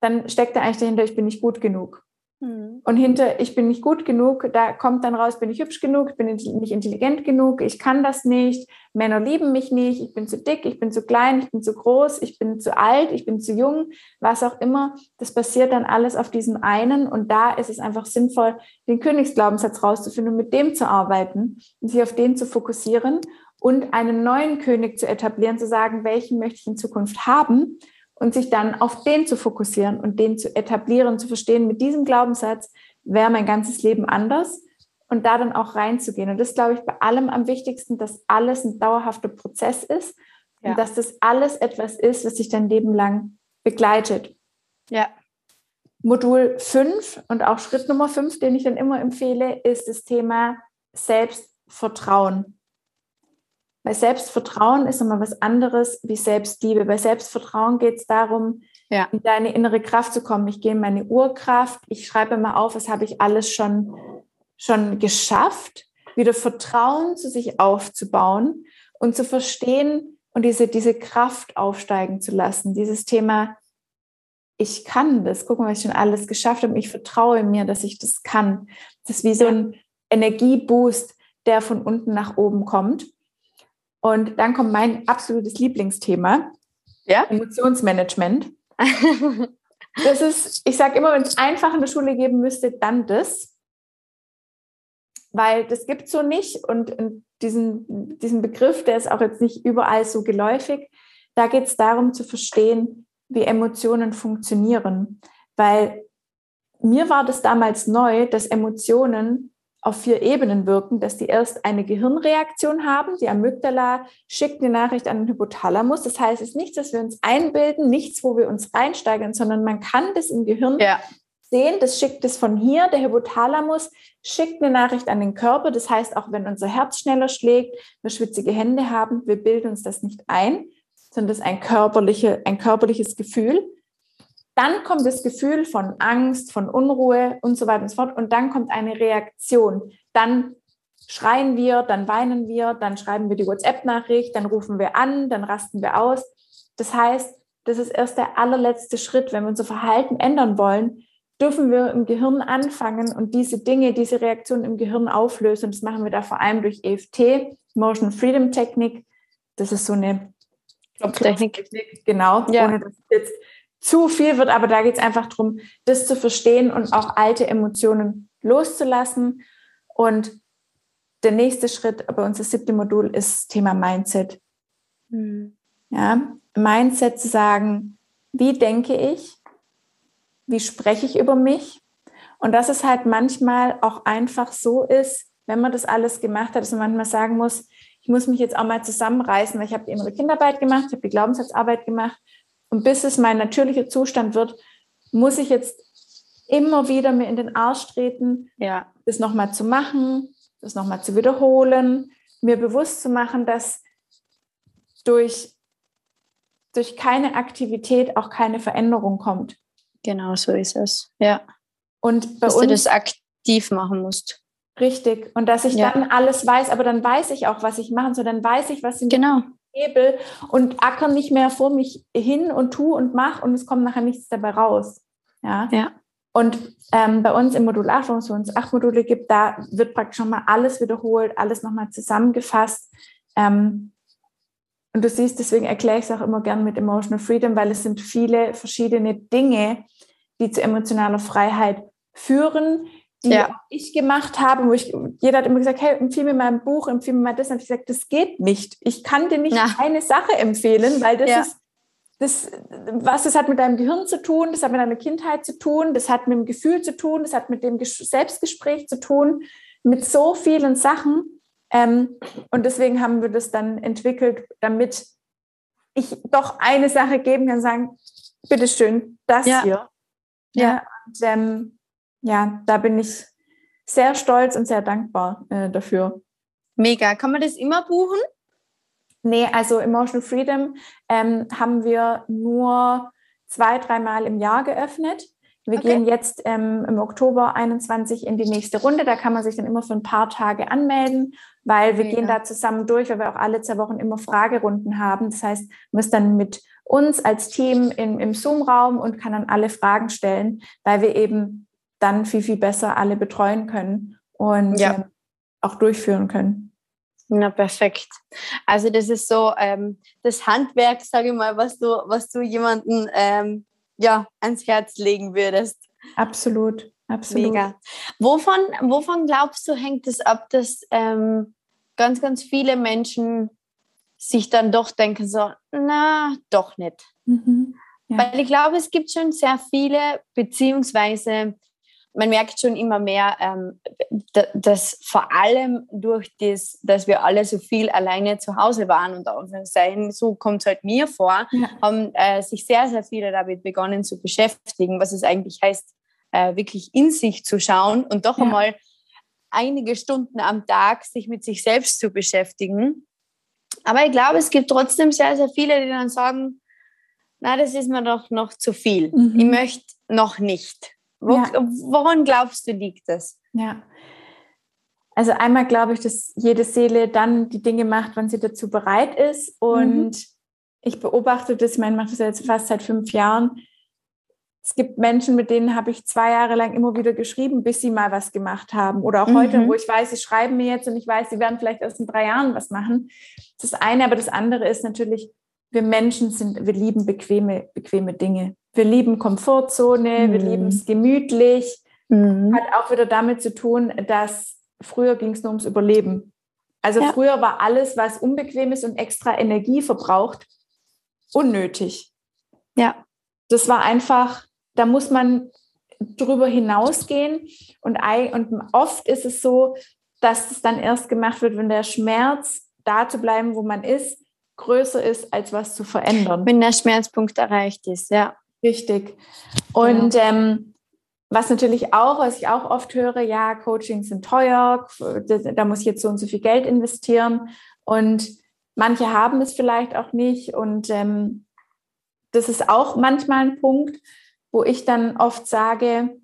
dann steckt da eigentlich dahinter, ich bin nicht gut genug. Mhm. Und hinter, ich bin nicht gut genug, da kommt dann raus, bin ich hübsch genug, ich bin nicht intelligent genug, ich kann das nicht, Männer lieben mich nicht, ich bin zu dick, ich bin zu klein, ich bin zu groß, ich bin zu alt, ich bin zu jung, was auch immer. Das passiert dann alles auf diesem einen und da ist es einfach sinnvoll, den Königsglaubenssatz rauszufinden und mit dem zu arbeiten und sich auf den zu fokussieren und einen neuen König zu etablieren, zu sagen, welchen möchte ich in Zukunft haben und sich dann auf den zu fokussieren und den zu etablieren, zu verstehen, mit diesem Glaubenssatz wäre mein ganzes Leben anders und da dann auch reinzugehen. Und das glaube ich bei allem am wichtigsten, dass alles ein dauerhafter Prozess ist ja. und dass das alles etwas ist, was sich dein Leben lang begleitet. Ja. Modul 5 und auch Schritt Nummer 5, den ich dann immer empfehle, ist das Thema Selbstvertrauen. Bei Selbstvertrauen ist immer was anderes wie Selbstliebe. Bei Selbstvertrauen geht es darum, ja. in deine innere Kraft zu kommen. Ich gehe in meine Urkraft. Ich schreibe mal auf, was habe ich alles schon, schon geschafft, wieder Vertrauen zu sich aufzubauen und zu verstehen und diese, diese Kraft aufsteigen zu lassen. Dieses Thema, ich kann das. Guck mal, was ich schon alles geschafft habe. Ich vertraue mir, dass ich das kann. Das ist wie so ein Energieboost, der von unten nach oben kommt. Und dann kommt mein absolutes Lieblingsthema, ja? Emotionsmanagement. das ist, ich sage immer, wenn es einfach in der Schule geben müsste, dann das. Weil das gibt es so nicht. Und diesen, diesen Begriff, der ist auch jetzt nicht überall so geläufig. Da geht es darum zu verstehen, wie Emotionen funktionieren. Weil mir war das damals neu, dass Emotionen auf vier Ebenen wirken, dass die erst eine Gehirnreaktion haben. Die Amygdala schickt eine Nachricht an den Hypothalamus. Das heißt, es ist nichts, was wir uns einbilden, nichts, wo wir uns reinsteigern, sondern man kann das im Gehirn ja. sehen. Das schickt es von hier. Der Hypothalamus schickt eine Nachricht an den Körper. Das heißt, auch wenn unser Herz schneller schlägt, wir schwitzige Hände haben, wir bilden uns das nicht ein, sondern das ist ein, körperliche, ein körperliches Gefühl. Dann kommt das Gefühl von Angst, von Unruhe und so weiter und so fort. Und dann kommt eine Reaktion. Dann schreien wir, dann weinen wir, dann schreiben wir die WhatsApp-Nachricht, dann rufen wir an, dann rasten wir aus. Das heißt, das ist erst der allerletzte Schritt. Wenn wir unser Verhalten ändern wollen, dürfen wir im Gehirn anfangen und diese Dinge, diese Reaktionen im Gehirn auflösen. Und das machen wir da vor allem durch EFT, Motion Freedom Technik. Das ist so eine Technik. Genau, ja. ohne dass ich jetzt zu viel wird, aber da geht es einfach darum, das zu verstehen und auch alte Emotionen loszulassen. Und der nächste Schritt bei uns, das siebte Modul, ist Thema Mindset. Mhm. Ja, Mindset zu sagen, wie denke ich, wie spreche ich über mich? Und dass es halt manchmal auch einfach so ist, wenn man das alles gemacht hat, dass man manchmal sagen muss, ich muss mich jetzt auch mal zusammenreißen, weil ich habe die innere Kinderarbeit gemacht, ich habe die Glaubenssatzarbeit gemacht und bis es mein natürlicher Zustand wird, muss ich jetzt immer wieder mir in den Arsch treten, ja. das nochmal zu machen, das nochmal zu wiederholen, mir bewusst zu machen, dass durch, durch keine Aktivität auch keine Veränderung kommt. Genau, so ist es. Ja. Und bei dass uns, du das aktiv machen musst. Richtig. Und dass ich ja. dann alles weiß, aber dann weiß ich auch, was ich machen soll. Dann weiß ich, was in, genau. Hebel und acker nicht mehr vor mich hin und tu und mach und es kommt nachher nichts dabei raus. Ja. ja. Und ähm, bei uns im Modul 8, wo es uns acht Module gibt, da wird praktisch nochmal alles wiederholt, alles nochmal zusammengefasst. Ähm, und du siehst, deswegen erkläre ich es auch immer gern mit Emotional Freedom, weil es sind viele verschiedene Dinge, die zu emotionaler Freiheit führen, die ja. ich gemacht habe, wo ich, jeder hat immer gesagt, hey, empfehle mir mal ein Buch, empfehle mir mal das. Und ich gesagt, das geht nicht. Ich kann dir nicht ja. eine Sache empfehlen, weil das ja. ist, das, was das hat mit deinem Gehirn zu tun, das hat mit deiner Kindheit zu tun, das hat mit dem Gefühl zu tun, das hat mit dem Selbstgespräch zu tun, mit so vielen Sachen. Ähm, und deswegen haben wir das dann entwickelt, damit ich doch eine Sache geben kann, sagen, bitteschön, das ja. hier. Ja. ja und, ähm, ja, da bin ich sehr stolz und sehr dankbar äh, dafür. Mega. Kann man das immer buchen? Nee, also Emotional Freedom ähm, haben wir nur zwei, dreimal im Jahr geöffnet. Wir okay. gehen jetzt ähm, im Oktober 21 in die nächste Runde. Da kann man sich dann immer für ein paar Tage anmelden, weil wir Mega. gehen da zusammen durch, weil wir auch alle zwei Wochen immer Fragerunden haben. Das heißt, man ist dann mit uns als Team in, im Zoom-Raum und kann dann alle Fragen stellen, weil wir eben dann viel, viel besser alle betreuen können und ja. äh, auch durchführen können. Na, perfekt. Also das ist so ähm, das Handwerk, sage ich mal, was du, was du jemandem ähm, ja, ans Herz legen würdest. Absolut, absolut. Mega. Wovon, wovon glaubst du, hängt es ab, dass ähm, ganz, ganz viele Menschen sich dann doch denken so, na, doch nicht. Mhm, ja. Weil ich glaube, es gibt schon sehr viele, beziehungsweise man merkt schon immer mehr, ähm, dass vor allem durch das, dass wir alle so viel alleine zu Hause waren und sein, so kommt es halt mir vor, ja. haben äh, sich sehr, sehr viele damit begonnen zu beschäftigen, was es eigentlich heißt, äh, wirklich in sich zu schauen und doch ja. einmal einige Stunden am Tag sich mit sich selbst zu beschäftigen. Aber ich glaube, es gibt trotzdem sehr, sehr viele, die dann sagen, na, das ist mir doch noch zu viel. Mhm. Ich möchte noch nicht. Wo, ja. Woran glaubst du, liegt das? Ja. Also einmal glaube ich, dass jede Seele dann die Dinge macht, wann sie dazu bereit ist. Und mhm. ich beobachte das, ich meine, ich mache das jetzt fast seit fünf Jahren. Es gibt Menschen, mit denen habe ich zwei Jahre lang immer wieder geschrieben, bis sie mal was gemacht haben. Oder auch mhm. heute, wo ich weiß, sie schreiben mir jetzt und ich weiß, sie werden vielleicht erst in drei Jahren was machen. Das eine, aber das andere ist natürlich, wir Menschen sind, wir lieben bequeme, bequeme Dinge. Wir lieben Komfortzone, mhm. wir lieben es gemütlich. Mhm. Hat auch wieder damit zu tun, dass früher ging es nur ums Überleben. Also ja. früher war alles, was unbequem ist und extra Energie verbraucht, unnötig. Ja. Das war einfach, da muss man drüber hinausgehen. Und, und oft ist es so, dass es dann erst gemacht wird, wenn der Schmerz, da zu bleiben, wo man ist, größer ist, als was zu verändern. Wenn der Schmerzpunkt erreicht ist, ja. Richtig. Und ja. ähm, was natürlich auch, was ich auch oft höre, ja, Coachings sind teuer, da muss ich jetzt so und so viel Geld investieren. Und manche haben es vielleicht auch nicht. Und ähm, das ist auch manchmal ein Punkt, wo ich dann oft sage,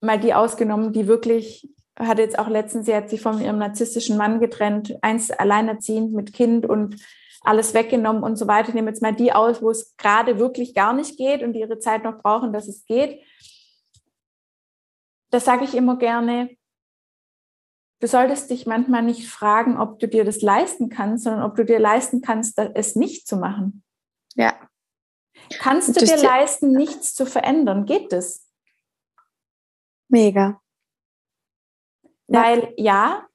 mal die ausgenommen, die wirklich, hatte jetzt auch letztens, sie hat sich von ihrem narzisstischen Mann getrennt, einst alleinerziehend mit Kind und alles weggenommen und so weiter. Ich nehme jetzt mal die aus, wo es gerade wirklich gar nicht geht und die ihre Zeit noch brauchen, dass es geht. Das sage ich immer gerne. Du solltest dich manchmal nicht fragen, ob du dir das leisten kannst, sondern ob du dir leisten kannst, es nicht zu machen. Ja. Kannst du dir leisten, nichts zu verändern? Geht das? Mega. Weil ja,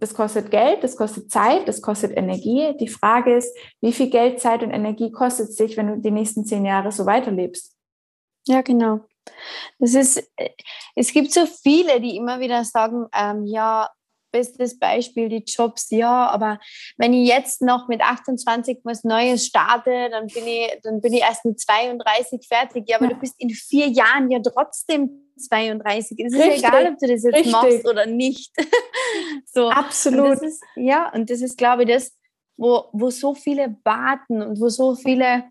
das kostet Geld, das kostet Zeit, das kostet Energie. Die Frage ist, wie viel Geld, Zeit und Energie kostet es sich, wenn du die nächsten zehn Jahre so weiterlebst? Ja, genau. Das ist, es gibt so viele, die immer wieder sagen, ähm, ja, bestes Beispiel die Jobs, ja, aber wenn ich jetzt noch mit 28 was Neues starte, dann bin ich, dann bin ich erst mit 32 fertig. Ja, aber ja. du bist in vier Jahren ja trotzdem 32. Es ist Richtig. egal, ob du das jetzt Richtig. machst oder nicht. so. Absolut. Ist, ja, und das ist, glaube ich, das, wo, wo so viele warten und wo so viele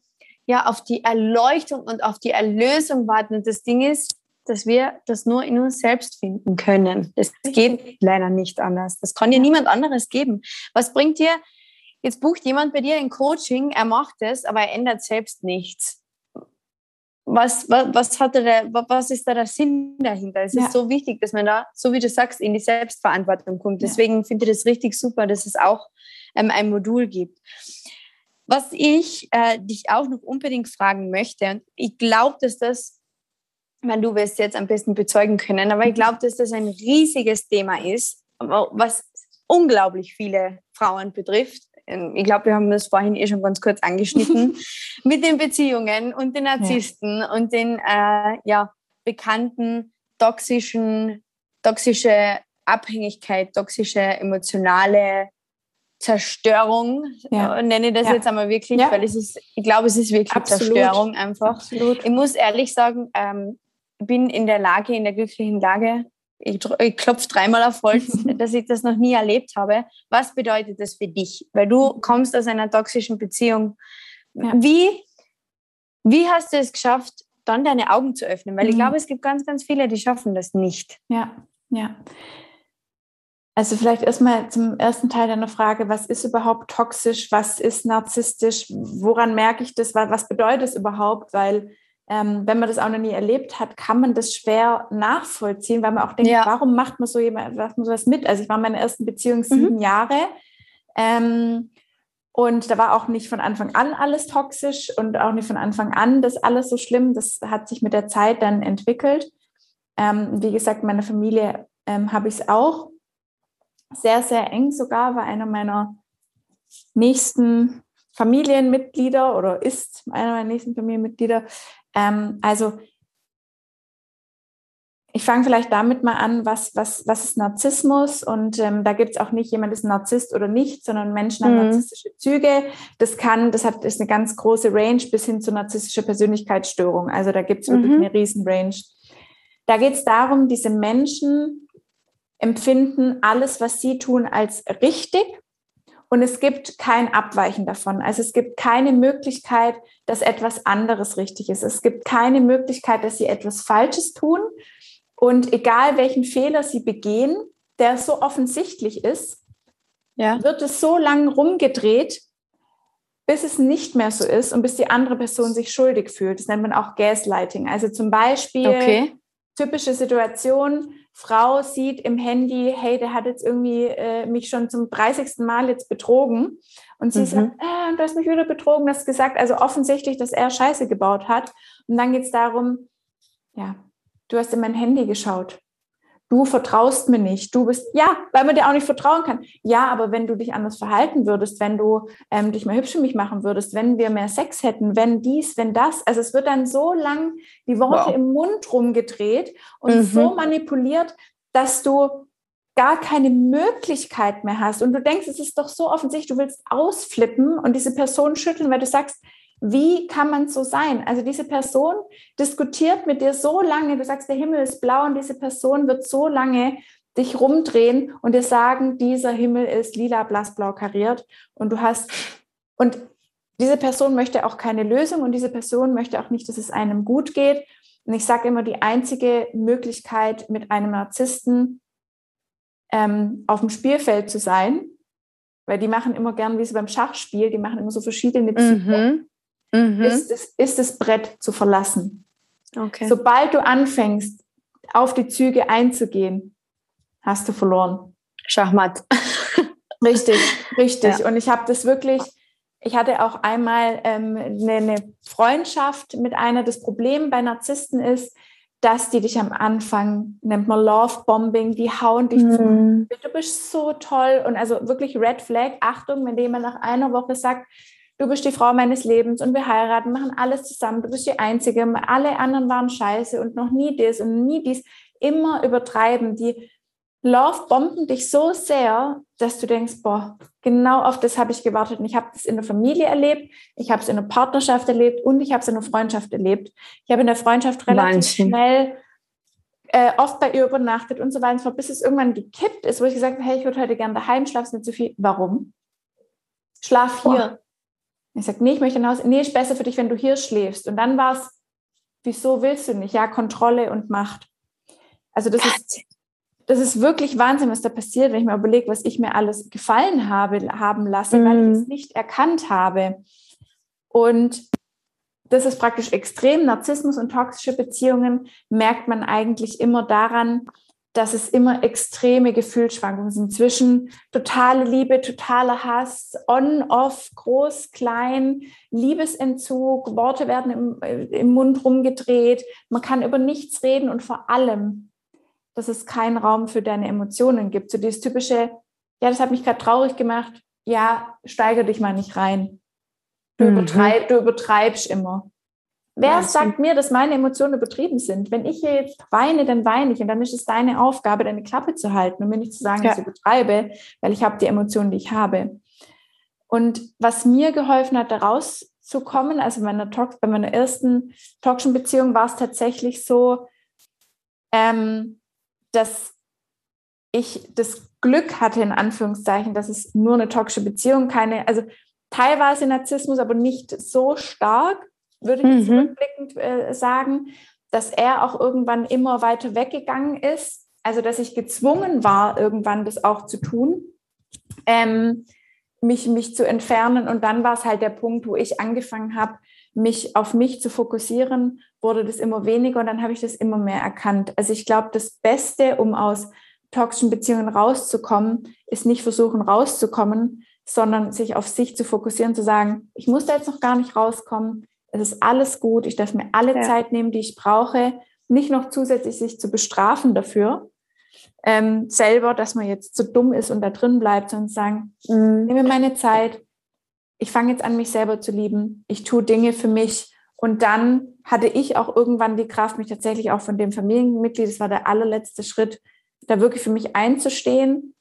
ja auf die Erleuchtung und auf die Erlösung warten. Und das Ding ist, dass wir das nur in uns selbst finden können. Es geht leider nicht anders. Das kann dir niemand anderes geben. Was bringt dir jetzt bucht jemand bei dir ein Coaching, er macht es, aber er ändert selbst nichts. Was, was, was, hat der, was ist da der Sinn dahinter? Es ja. ist so wichtig, dass man da, so wie du sagst, in die Selbstverantwortung kommt. Deswegen ja. finde ich das richtig super, dass es auch ähm, ein Modul gibt. Was ich äh, dich auch noch unbedingt fragen möchte, und ich glaube, dass das, wenn du wirst jetzt am besten bezeugen können, aber ich glaube, dass das ein riesiges Thema ist, was unglaublich viele Frauen betrifft. Ähm, ich glaube, wir haben das vorhin eh schon ganz kurz angeschnitten, mit den Beziehungen und den Narzissten ja. und den äh, ja, bekannten toxischen, toxische Abhängigkeit, toxische emotionale Zerstörung, ja. Äh, nenne ich das ja. jetzt einmal wirklich, weil es ist, ich glaube, es ist wirklich Absolut. Zerstörung einfach. Absolut. Ich muss ehrlich sagen, ähm, bin in der Lage, in der glücklichen Lage, ich, ich klopfe dreimal auf Holz, dass ich das noch nie erlebt habe. Was bedeutet das für dich? Weil du kommst aus einer toxischen Beziehung. Ja. Wie, wie hast du es geschafft, dann deine Augen zu öffnen? Weil mhm. ich glaube, es gibt ganz, ganz viele, die schaffen das nicht. Ja, ja. Also vielleicht erstmal zum ersten Teil deiner Frage, was ist überhaupt toxisch, was ist narzisstisch, woran merke ich das, was bedeutet es überhaupt? Weil ähm, wenn man das auch noch nie erlebt hat, kann man das schwer nachvollziehen, weil man auch denkt, ja. warum macht man so jemand, macht man sowas mit? Also ich war in meiner ersten Beziehung sieben mhm. Jahre ähm, und da war auch nicht von Anfang an alles toxisch und auch nicht von Anfang an das alles so schlimm. Das hat sich mit der Zeit dann entwickelt. Ähm, wie gesagt, meine Familie ähm, habe ich es auch sehr, sehr eng sogar, war einer meiner nächsten Familienmitglieder oder ist einer meiner nächsten Familienmitglieder. Ähm, also ich fange vielleicht damit mal an, was, was, was ist Narzissmus? Und ähm, da gibt es auch nicht jemand ist ein Narzisst oder nicht, sondern Menschen haben mhm. narzisstische Züge. Das kann, das hat ist eine ganz große Range bis hin zu narzisstischer Persönlichkeitsstörung. Also da gibt es wirklich mhm. eine riesen Range. Da geht es darum, diese Menschen empfinden alles, was sie tun, als richtig und es gibt kein Abweichen davon. Also es gibt keine Möglichkeit, dass etwas anderes richtig ist. Es gibt keine Möglichkeit, dass sie etwas Falsches tun. Und egal welchen Fehler sie begehen, der so offensichtlich ist, ja. wird es so lange rumgedreht, bis es nicht mehr so ist und bis die andere Person sich schuldig fühlt. Das nennt man auch Gaslighting. Also zum Beispiel okay. Typische Situation, Frau sieht im Handy, hey, der hat jetzt irgendwie äh, mich schon zum 30. Mal jetzt betrogen. Und sie mhm. sagt, äh, du hast mich wieder betrogen, das gesagt. Also offensichtlich, dass er Scheiße gebaut hat. Und dann geht es darum, ja, du hast in mein Handy geschaut du vertraust mir nicht, du bist, ja, weil man dir auch nicht vertrauen kann. Ja, aber wenn du dich anders verhalten würdest, wenn du ähm, dich mal hübsch für mich machen würdest, wenn wir mehr Sex hätten, wenn dies, wenn das, also es wird dann so lang die Worte wow. im Mund rumgedreht und mhm. so manipuliert, dass du gar keine Möglichkeit mehr hast. Und du denkst, es ist doch so offensichtlich, du willst ausflippen und diese Person schütteln, weil du sagst, wie kann man so sein? Also diese Person diskutiert mit dir so lange, du sagst, der Himmel ist blau und diese Person wird so lange dich rumdrehen und dir sagen, dieser Himmel ist lila, blassblau kariert und du hast, und diese Person möchte auch keine Lösung und diese Person möchte auch nicht, dass es einem gut geht. Und ich sage immer, die einzige Möglichkeit mit einem Narzissten ähm, auf dem Spielfeld zu sein, weil die machen immer gern, wie sie beim Schachspiel, die machen immer so verschiedene Züge. Mhm mhm. ist, es, ist das Brett zu verlassen. Okay. Sobald du anfängst, auf die Züge einzugehen, hast du verloren. Schachmatt. Richtig, richtig. Ja. Und ich habe das wirklich, ich hatte auch einmal ähm, eine, eine Freundschaft mit einer. Das Problem bei Narzissten ist, dass die dich am Anfang, nennt man Love Bombing, die hauen dich mhm. zu, du bist so toll und also wirklich Red Flag, Achtung, wenn jemand nach einer Woche sagt, du bist die Frau meines Lebens und wir heiraten, machen alles zusammen, du bist die Einzige, alle anderen waren scheiße und noch nie das und nie dies, immer übertreiben. Die Love bomben dich so sehr, dass du denkst, boah, genau auf das habe ich gewartet. Und ich habe das in der Familie erlebt, ich habe es in der Partnerschaft erlebt und ich habe es in der Freundschaft erlebt. Ich habe in der Freundschaft relativ Wahnsinn. schnell äh, oft bei ihr übernachtet und so weiter, bis es irgendwann gekippt ist, wo ich gesagt habe, hey, ich würde heute gerne daheim schlafen, nicht so viel. Warum? Schlaf hier. Boah. Ich sage, nee, ich möchte nach Hause. Nee, ist besser für dich, wenn du hier schläfst. Und dann war es, wieso willst du nicht? Ja, Kontrolle und Macht. Also das ist das ist wirklich Wahnsinn, was da passiert, wenn ich mir überlege, was ich mir alles gefallen habe, haben lasse, mhm. weil ich es nicht erkannt habe. Und das ist praktisch extrem. Narzissmus und toxische Beziehungen merkt man eigentlich immer daran, dass es immer extreme Gefühlsschwankungen sind zwischen totale Liebe, totaler Hass, on, off, groß, klein, Liebesentzug, Worte werden im, äh, im Mund rumgedreht, man kann über nichts reden und vor allem, dass es keinen Raum für deine Emotionen gibt. So dieses typische, ja, das hat mich gerade traurig gemacht, ja, steigere dich mal nicht rein. Du, mhm. übertreib, du übertreibst immer. Wer sagt mir, dass meine Emotionen übertrieben sind? Wenn ich hier jetzt weine, dann weine ich und dann ist es deine Aufgabe, deine Klappe zu halten und mir nicht zu sagen, ja. dass ich übertreibe, weil ich habe die Emotionen, die ich habe. Und was mir geholfen hat, da rauszukommen, also bei meiner, bei meiner ersten toxischen Beziehung war es tatsächlich so, ähm, dass ich das Glück hatte, in Anführungszeichen, dass es nur eine toxische Beziehung, keine, also teilweise Narzissmus, aber nicht so stark würde ich mhm. zurückblickend äh, sagen, dass er auch irgendwann immer weiter weggegangen ist. Also, dass ich gezwungen war, irgendwann das auch zu tun, ähm, mich, mich zu entfernen. Und dann war es halt der Punkt, wo ich angefangen habe, mich auf mich zu fokussieren, wurde das immer weniger und dann habe ich das immer mehr erkannt. Also ich glaube, das Beste, um aus toxischen Beziehungen rauszukommen, ist nicht versuchen rauszukommen, sondern sich auf sich zu fokussieren, zu sagen, ich muss da jetzt noch gar nicht rauskommen, es ist alles gut, ich darf mir alle ja. Zeit nehmen, die ich brauche, nicht noch zusätzlich sich zu bestrafen dafür, ähm, selber, dass man jetzt zu so dumm ist und da drin bleibt, sondern sagen, mhm. nehme meine Zeit, ich fange jetzt an, mich selber zu lieben, ich tue Dinge für mich. Und dann hatte ich auch irgendwann die Kraft, mich tatsächlich auch von dem Familienmitglied, das war der allerletzte Schritt, da wirklich für mich einzustehen,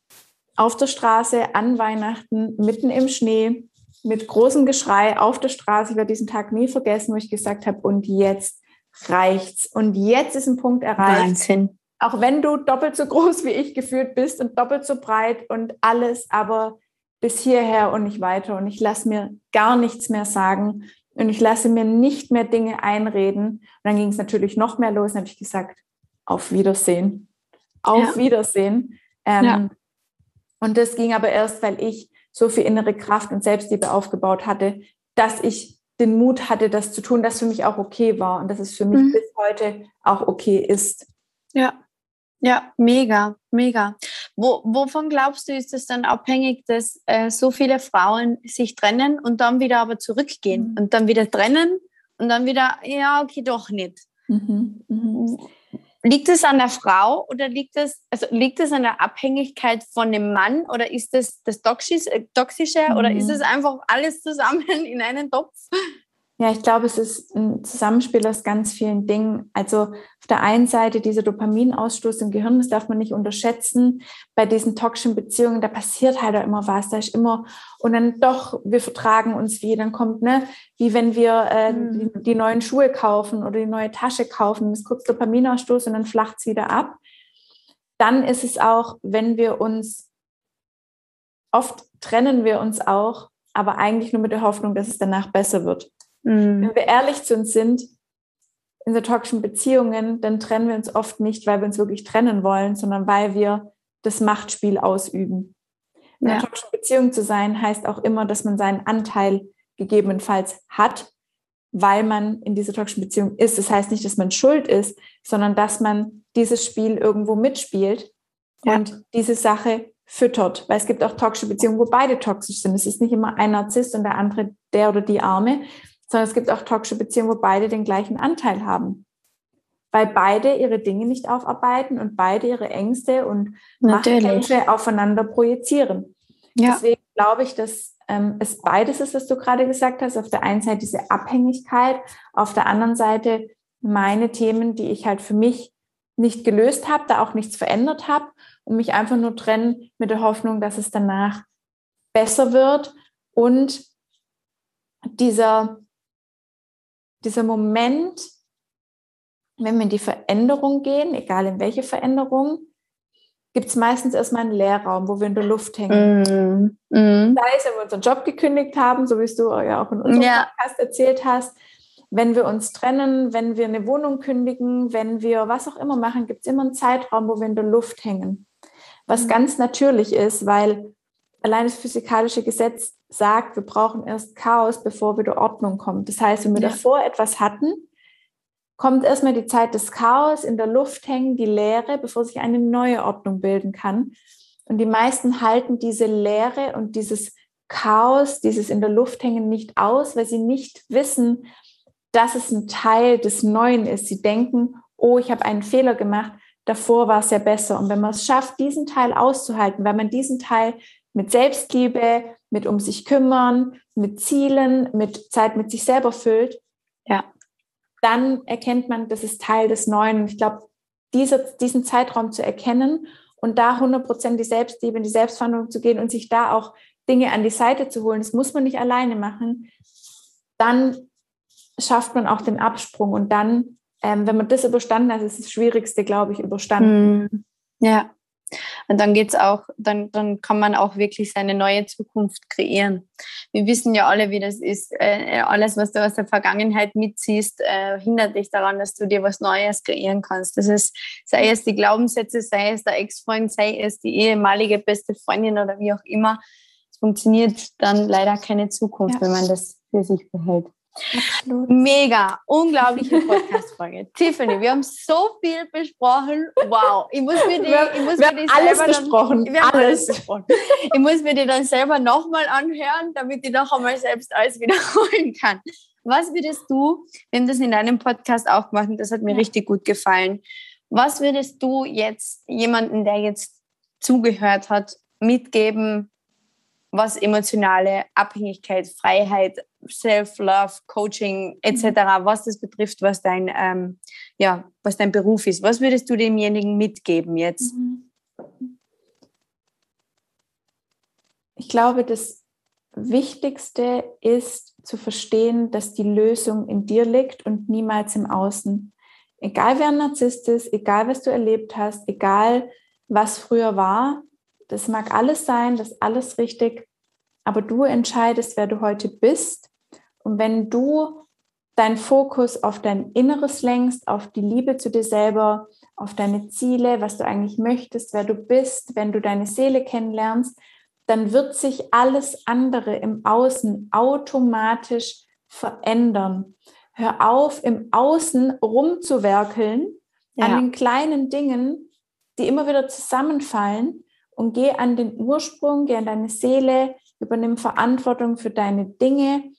auf der Straße, an Weihnachten, mitten im Schnee, mit großem Geschrei auf der Straße. Ich werde diesen Tag nie vergessen, wo ich gesagt habe, und jetzt reicht's. Und jetzt ist ein Punkt erreicht. Wahnsinn. Auch wenn du doppelt so groß wie ich gefühlt bist und doppelt so breit und alles, aber bis hierher und nicht weiter. Und ich lasse mir gar nichts mehr sagen. Und ich lasse mir nicht mehr Dinge einreden. Und dann ging es natürlich noch mehr los. Dann habe ich gesagt, auf Wiedersehen. Auf ja. Wiedersehen. Ähm, ja. Und das ging aber erst, weil ich so viel innere Kraft und Selbstliebe aufgebaut hatte, dass ich den Mut hatte, das zu tun, das für mich auch okay war und dass es für mich mhm. bis heute auch okay ist. Ja, ja, mega, mega. Wo, wovon glaubst du, ist es dann abhängig, dass äh, so viele Frauen sich trennen und dann wieder aber zurückgehen mhm. und dann wieder trennen und dann wieder, ja, okay, doch nicht. Mhm. Mhm. Liegt es an der Frau oder liegt es, also liegt es an der Abhängigkeit von dem Mann oder ist das das Toxische, äh, Toxische mhm. oder ist es einfach alles zusammen in einen Topf? Ja, ich glaube, es ist ein Zusammenspiel aus ganz vielen Dingen. Also auf der einen Seite dieser Dopaminausstoß im Gehirn, das darf man nicht unterschätzen. Bei diesen toxischen Beziehungen, da passiert halt auch immer was. Da ist immer, und dann doch, wir vertragen uns wie, dann kommt, ne, wie wenn wir äh, mhm. die, die, neuen Schuhe kaufen oder die neue Tasche kaufen, ist kurz Dopaminausstoß und dann flacht es wieder ab. Dann ist es auch, wenn wir uns, oft trennen wir uns auch, aber eigentlich nur mit der Hoffnung, dass es danach besser wird. Mhm. Wenn wir ehrlich zu uns sind, in so toxischen Beziehungen, dann trennen wir uns oft nicht, weil wir uns wirklich trennen wollen, sondern weil wir das Machtspiel ausüben. In ja. einer toxischen Beziehung zu sein, heißt auch immer, dass man seinen Anteil gegebenenfalls hat, weil man in dieser toxischen Beziehung ist. Das heißt nicht, dass man schuld ist, sondern dass man dieses Spiel irgendwo mitspielt ja. und diese Sache füttert. Weil es gibt auch toxische Beziehungen, wo beide toxisch sind. Es ist nicht immer ein Narzisst und der andere der oder die Arme, sondern es gibt auch toxische Beziehungen, wo beide den gleichen Anteil haben. Weil beide ihre Dinge nicht aufarbeiten und beide ihre Ängste und Machtkämpfe aufeinander projizieren. Ja. Deswegen glaube ich, dass ähm, es beides ist, was du gerade gesagt hast. Auf der einen Seite diese Abhängigkeit, auf der anderen Seite meine Themen, die ich halt für mich nicht gelöst habe, da auch nichts verändert habe und mich einfach nur trennen mit der Hoffnung, dass es danach besser wird und dieser dieser Moment, wenn wir in die Veränderung gehen, egal in welche Veränderung, gibt es meistens erstmal einen Leerraum, wo wir in der Luft hängen. Mm, mm. Sei es, wenn wir unseren Job gekündigt haben, so wie du ja auch in unserem ja. Podcast erzählt hast, wenn wir uns trennen, wenn wir eine Wohnung kündigen, wenn wir was auch immer machen, gibt es immer einen Zeitraum, wo wir in der Luft hängen. Was mhm. ganz natürlich ist, weil allein das physikalische Gesetz sagt, wir brauchen erst Chaos, bevor wieder Ordnung kommt. Das heißt, wenn wir ja. davor etwas hatten, kommt erstmal die Zeit des Chaos, in der Luft hängen, die Leere, bevor sich eine neue Ordnung bilden kann. Und die meisten halten diese Leere und dieses Chaos, dieses in der Luft hängen nicht aus, weil sie nicht wissen, dass es ein Teil des Neuen ist. Sie denken, oh, ich habe einen Fehler gemacht, davor war es ja besser. Und wenn man es schafft, diesen Teil auszuhalten, weil man diesen Teil mit Selbstliebe, mit um sich kümmern, mit Zielen, mit Zeit mit sich selber füllt, ja. dann erkennt man, das ist Teil des Neuen. Und ich glaube, diese, diesen Zeitraum zu erkennen und da 100% die Selbstliebe, in die Selbstverhandlung zu gehen und sich da auch Dinge an die Seite zu holen, das muss man nicht alleine machen, dann schafft man auch den Absprung und dann, ähm, wenn man das überstanden hat, ist das Schwierigste, glaube ich, überstanden. Mm, ja. Und dann geht's auch, dann, dann kann man auch wirklich seine neue Zukunft kreieren. Wir wissen ja alle, wie das ist. Äh, alles, was du aus der Vergangenheit mitziehst, äh, hindert dich daran, dass du dir was Neues kreieren kannst. Das ist, sei es die Glaubenssätze, sei es der Ex-Freund, sei es die ehemalige beste Freundin oder wie auch immer. Es funktioniert dann leider keine Zukunft, ja. wenn man das für sich behält. Absolut. Mega, unglaubliche Podcast-Folge. Tiffany, wir haben so viel besprochen. Wow, ich muss mir die, wir, ich muss wir mir die alles besprochen. Dann, wir haben alles. alles besprochen. Ich muss mir die dann selber nochmal anhören, damit ich noch einmal selbst alles wiederholen kann. Was würdest du, wir haben das in deinem Podcast auch gemacht und das hat mir ja. richtig gut gefallen. Was würdest du jetzt jemanden, der jetzt zugehört hat, mitgeben, was emotionale Abhängigkeit, Freiheit, Self-Love, Coaching etc., was das betrifft, was dein, ähm, ja, was dein Beruf ist. Was würdest du demjenigen mitgeben jetzt? Mhm. Ich glaube, das Wichtigste ist zu verstehen, dass die Lösung in dir liegt und niemals im Außen. Egal wer ein Narzisst ist, egal was du erlebt hast, egal was früher war, das mag alles sein, das ist alles richtig, aber du entscheidest, wer du heute bist. Und wenn du deinen Fokus auf dein Inneres lenkst, auf die Liebe zu dir selber, auf deine Ziele, was du eigentlich möchtest, wer du bist, wenn du deine Seele kennenlernst, dann wird sich alles andere im Außen automatisch verändern. Hör auf, im Außen rumzuwerkeln ja. an den kleinen Dingen, die immer wieder zusammenfallen, und geh an den Ursprung, geh an deine Seele, übernimm Verantwortung für deine Dinge,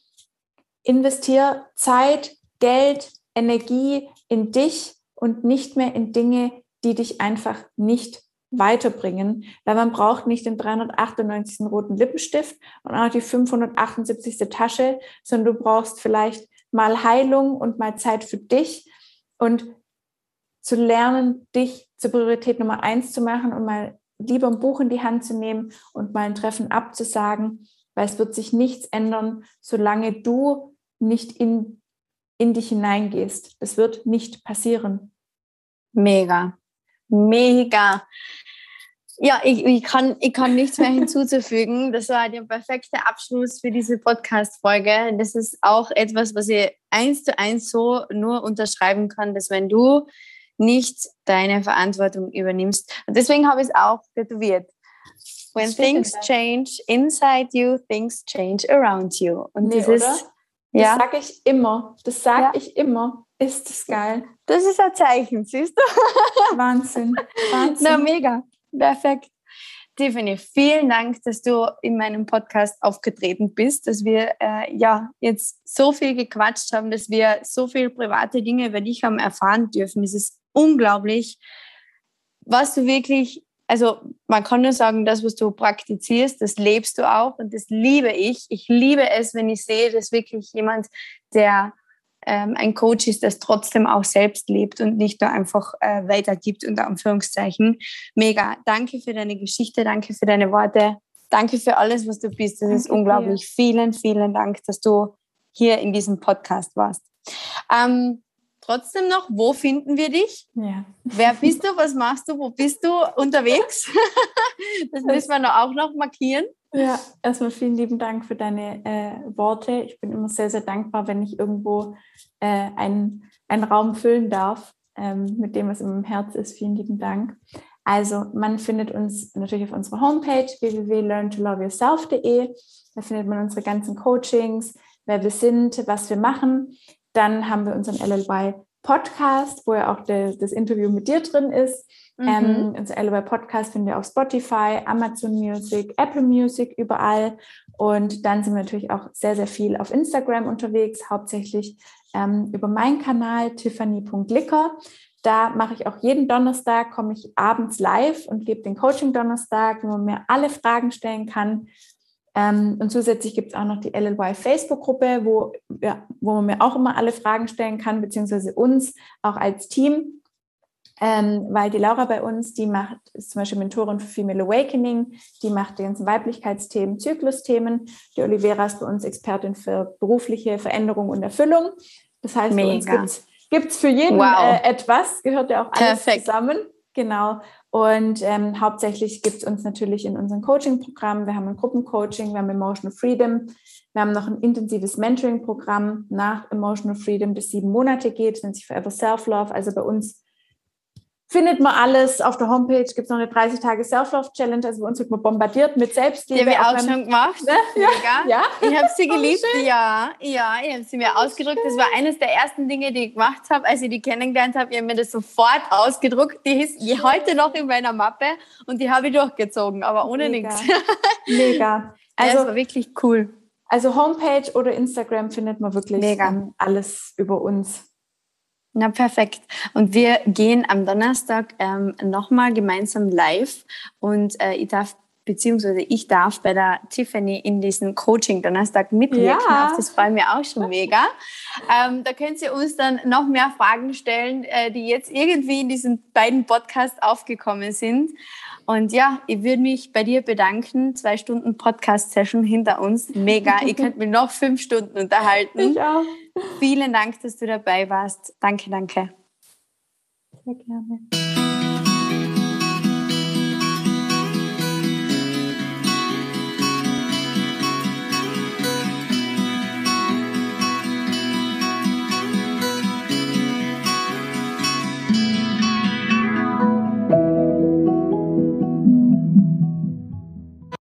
investier Zeit, Geld, Energie in dich und nicht mehr in Dinge, die dich einfach nicht weiterbringen, weil man braucht nicht den 398. roten Lippenstift und auch die 578. Tasche, sondern du brauchst vielleicht mal Heilung und mal Zeit für dich und zu lernen, dich zur Priorität Nummer eins zu machen und mal lieber ein Buch in die Hand zu nehmen und mal ein Treffen abzusagen, weil es wird sich nichts ändern, solange du nicht in, in dich hineingehst. Es wird nicht passieren. Mega, mega. Ja, ich, ich, kann, ich kann nichts mehr hinzuzufügen. Das war der perfekte Abschluss für diese Podcast-Folge. Das ist auch etwas, was ich eins zu eins so nur unterschreiben kann, dass wenn du nicht deine Verantwortung übernimmst. Und deswegen habe ich es auch tätowiert. When things change inside you, things change around you. Und nee, dieses, oder? Ja. Das sage ich immer. Das sage ja. ich immer. Ist das geil? Das ist ein Zeichen, siehst du? Wahnsinn. Wahnsinn. Na, mega. Perfekt. Tiffany, vielen Dank, dass du in meinem Podcast aufgetreten bist, dass wir äh, ja jetzt so viel gequatscht haben, dass wir so viele private Dinge über dich haben erfahren dürfen. Es ist unglaublich, was du wirklich, also man kann nur sagen, das, was du praktizierst, das lebst du auch und das liebe ich. Ich liebe es, wenn ich sehe, dass wirklich jemand, der ähm, ein Coach ist, das trotzdem auch selbst lebt und nicht nur einfach äh, weitergibt, unter Anführungszeichen. Mega. Danke für deine Geschichte, danke für deine Worte, danke für alles, was du bist. Das danke ist unglaublich. Dir. Vielen, vielen Dank, dass du hier in diesem Podcast warst. Ähm, trotzdem noch, wo finden wir dich? Ja. Wer bist du? Was machst du? Wo bist du unterwegs? das müssen wir auch noch markieren. Ja, erstmal vielen lieben Dank für deine äh, Worte. Ich bin immer sehr, sehr dankbar, wenn ich irgendwo äh, einen, einen Raum füllen darf ähm, mit dem, was in meinem Herz ist. Vielen lieben Dank. Also man findet uns natürlich auf unserer Homepage www.learntoloveyourself.de. Da findet man unsere ganzen Coachings, wer wir sind, was wir machen. Dann haben wir unseren LLY Podcast, wo ja auch de, das Interview mit dir drin ist. Mhm. Ähm, unser LLY Podcast findet ihr auf Spotify, Amazon Music, Apple Music, überall. Und dann sind wir natürlich auch sehr, sehr viel auf Instagram unterwegs, hauptsächlich ähm, über meinen Kanal tiffany.licker. Da mache ich auch jeden Donnerstag, komme ich abends live und gebe den Coaching Donnerstag, wo man mir alle Fragen stellen kann, ähm, und zusätzlich gibt es auch noch die LLY Facebook-Gruppe, wo, ja, wo man mir auch immer alle Fragen stellen kann, beziehungsweise uns auch als Team. Ähm, weil die Laura bei uns, die macht, ist zum Beispiel Mentorin für Female Awakening, die macht die ganzen Weiblichkeitsthemen, Zyklusthemen. Die Olivera ist bei uns Expertin für berufliche Veränderung und Erfüllung. Das heißt, Mega. bei uns gibt es für jeden wow. äh, etwas, gehört ja auch alles Perfekt. zusammen. Genau. Und ähm, hauptsächlich gibt es uns natürlich in unserem Coaching-Programm, wir haben ein Gruppencoaching, wir haben Emotional Freedom, wir haben noch ein intensives Mentoring-Programm nach Emotional Freedom, das sieben Monate geht, nennt sich Forever Self-Love. Also bei uns findet man alles auf der Homepage. Gibt es noch eine 30 Tage Self-Love-Challenge. Also bei uns wird man bombardiert mit Selbstliebe. Die habe ich auch schon gemacht. Ne? Ja. ja. Ich habe sie geliebt. Ja, ja, ich habe sie mir ausgedruckt. Das war eines der ersten Dinge, die ich gemacht habe, als ich die kennengelernt habe. Ich habe mir das sofort ausgedruckt. Die ist heute noch in meiner Mappe und die habe ich durchgezogen, aber ohne nichts. Mega. Also ja, das war wirklich cool. Also Homepage oder Instagram findet man wirklich Mega. alles über uns. Na, perfekt. Und wir gehen am Donnerstag ähm, nochmal gemeinsam live und äh, ich darf beziehungsweise ich darf bei der Tiffany in diesem Coaching Donnerstag mitwirken. Ja. Das freut mich auch schon mega. Ähm, da könnt ihr uns dann noch mehr Fragen stellen, äh, die jetzt irgendwie in diesen beiden Podcasts aufgekommen sind. Und ja, ich würde mich bei dir bedanken. Zwei Stunden Podcast-Session hinter uns. Mega. ich könnte mich noch fünf Stunden unterhalten. Ich auch. Vielen Dank, dass du dabei warst. Danke, danke. Sehr gerne.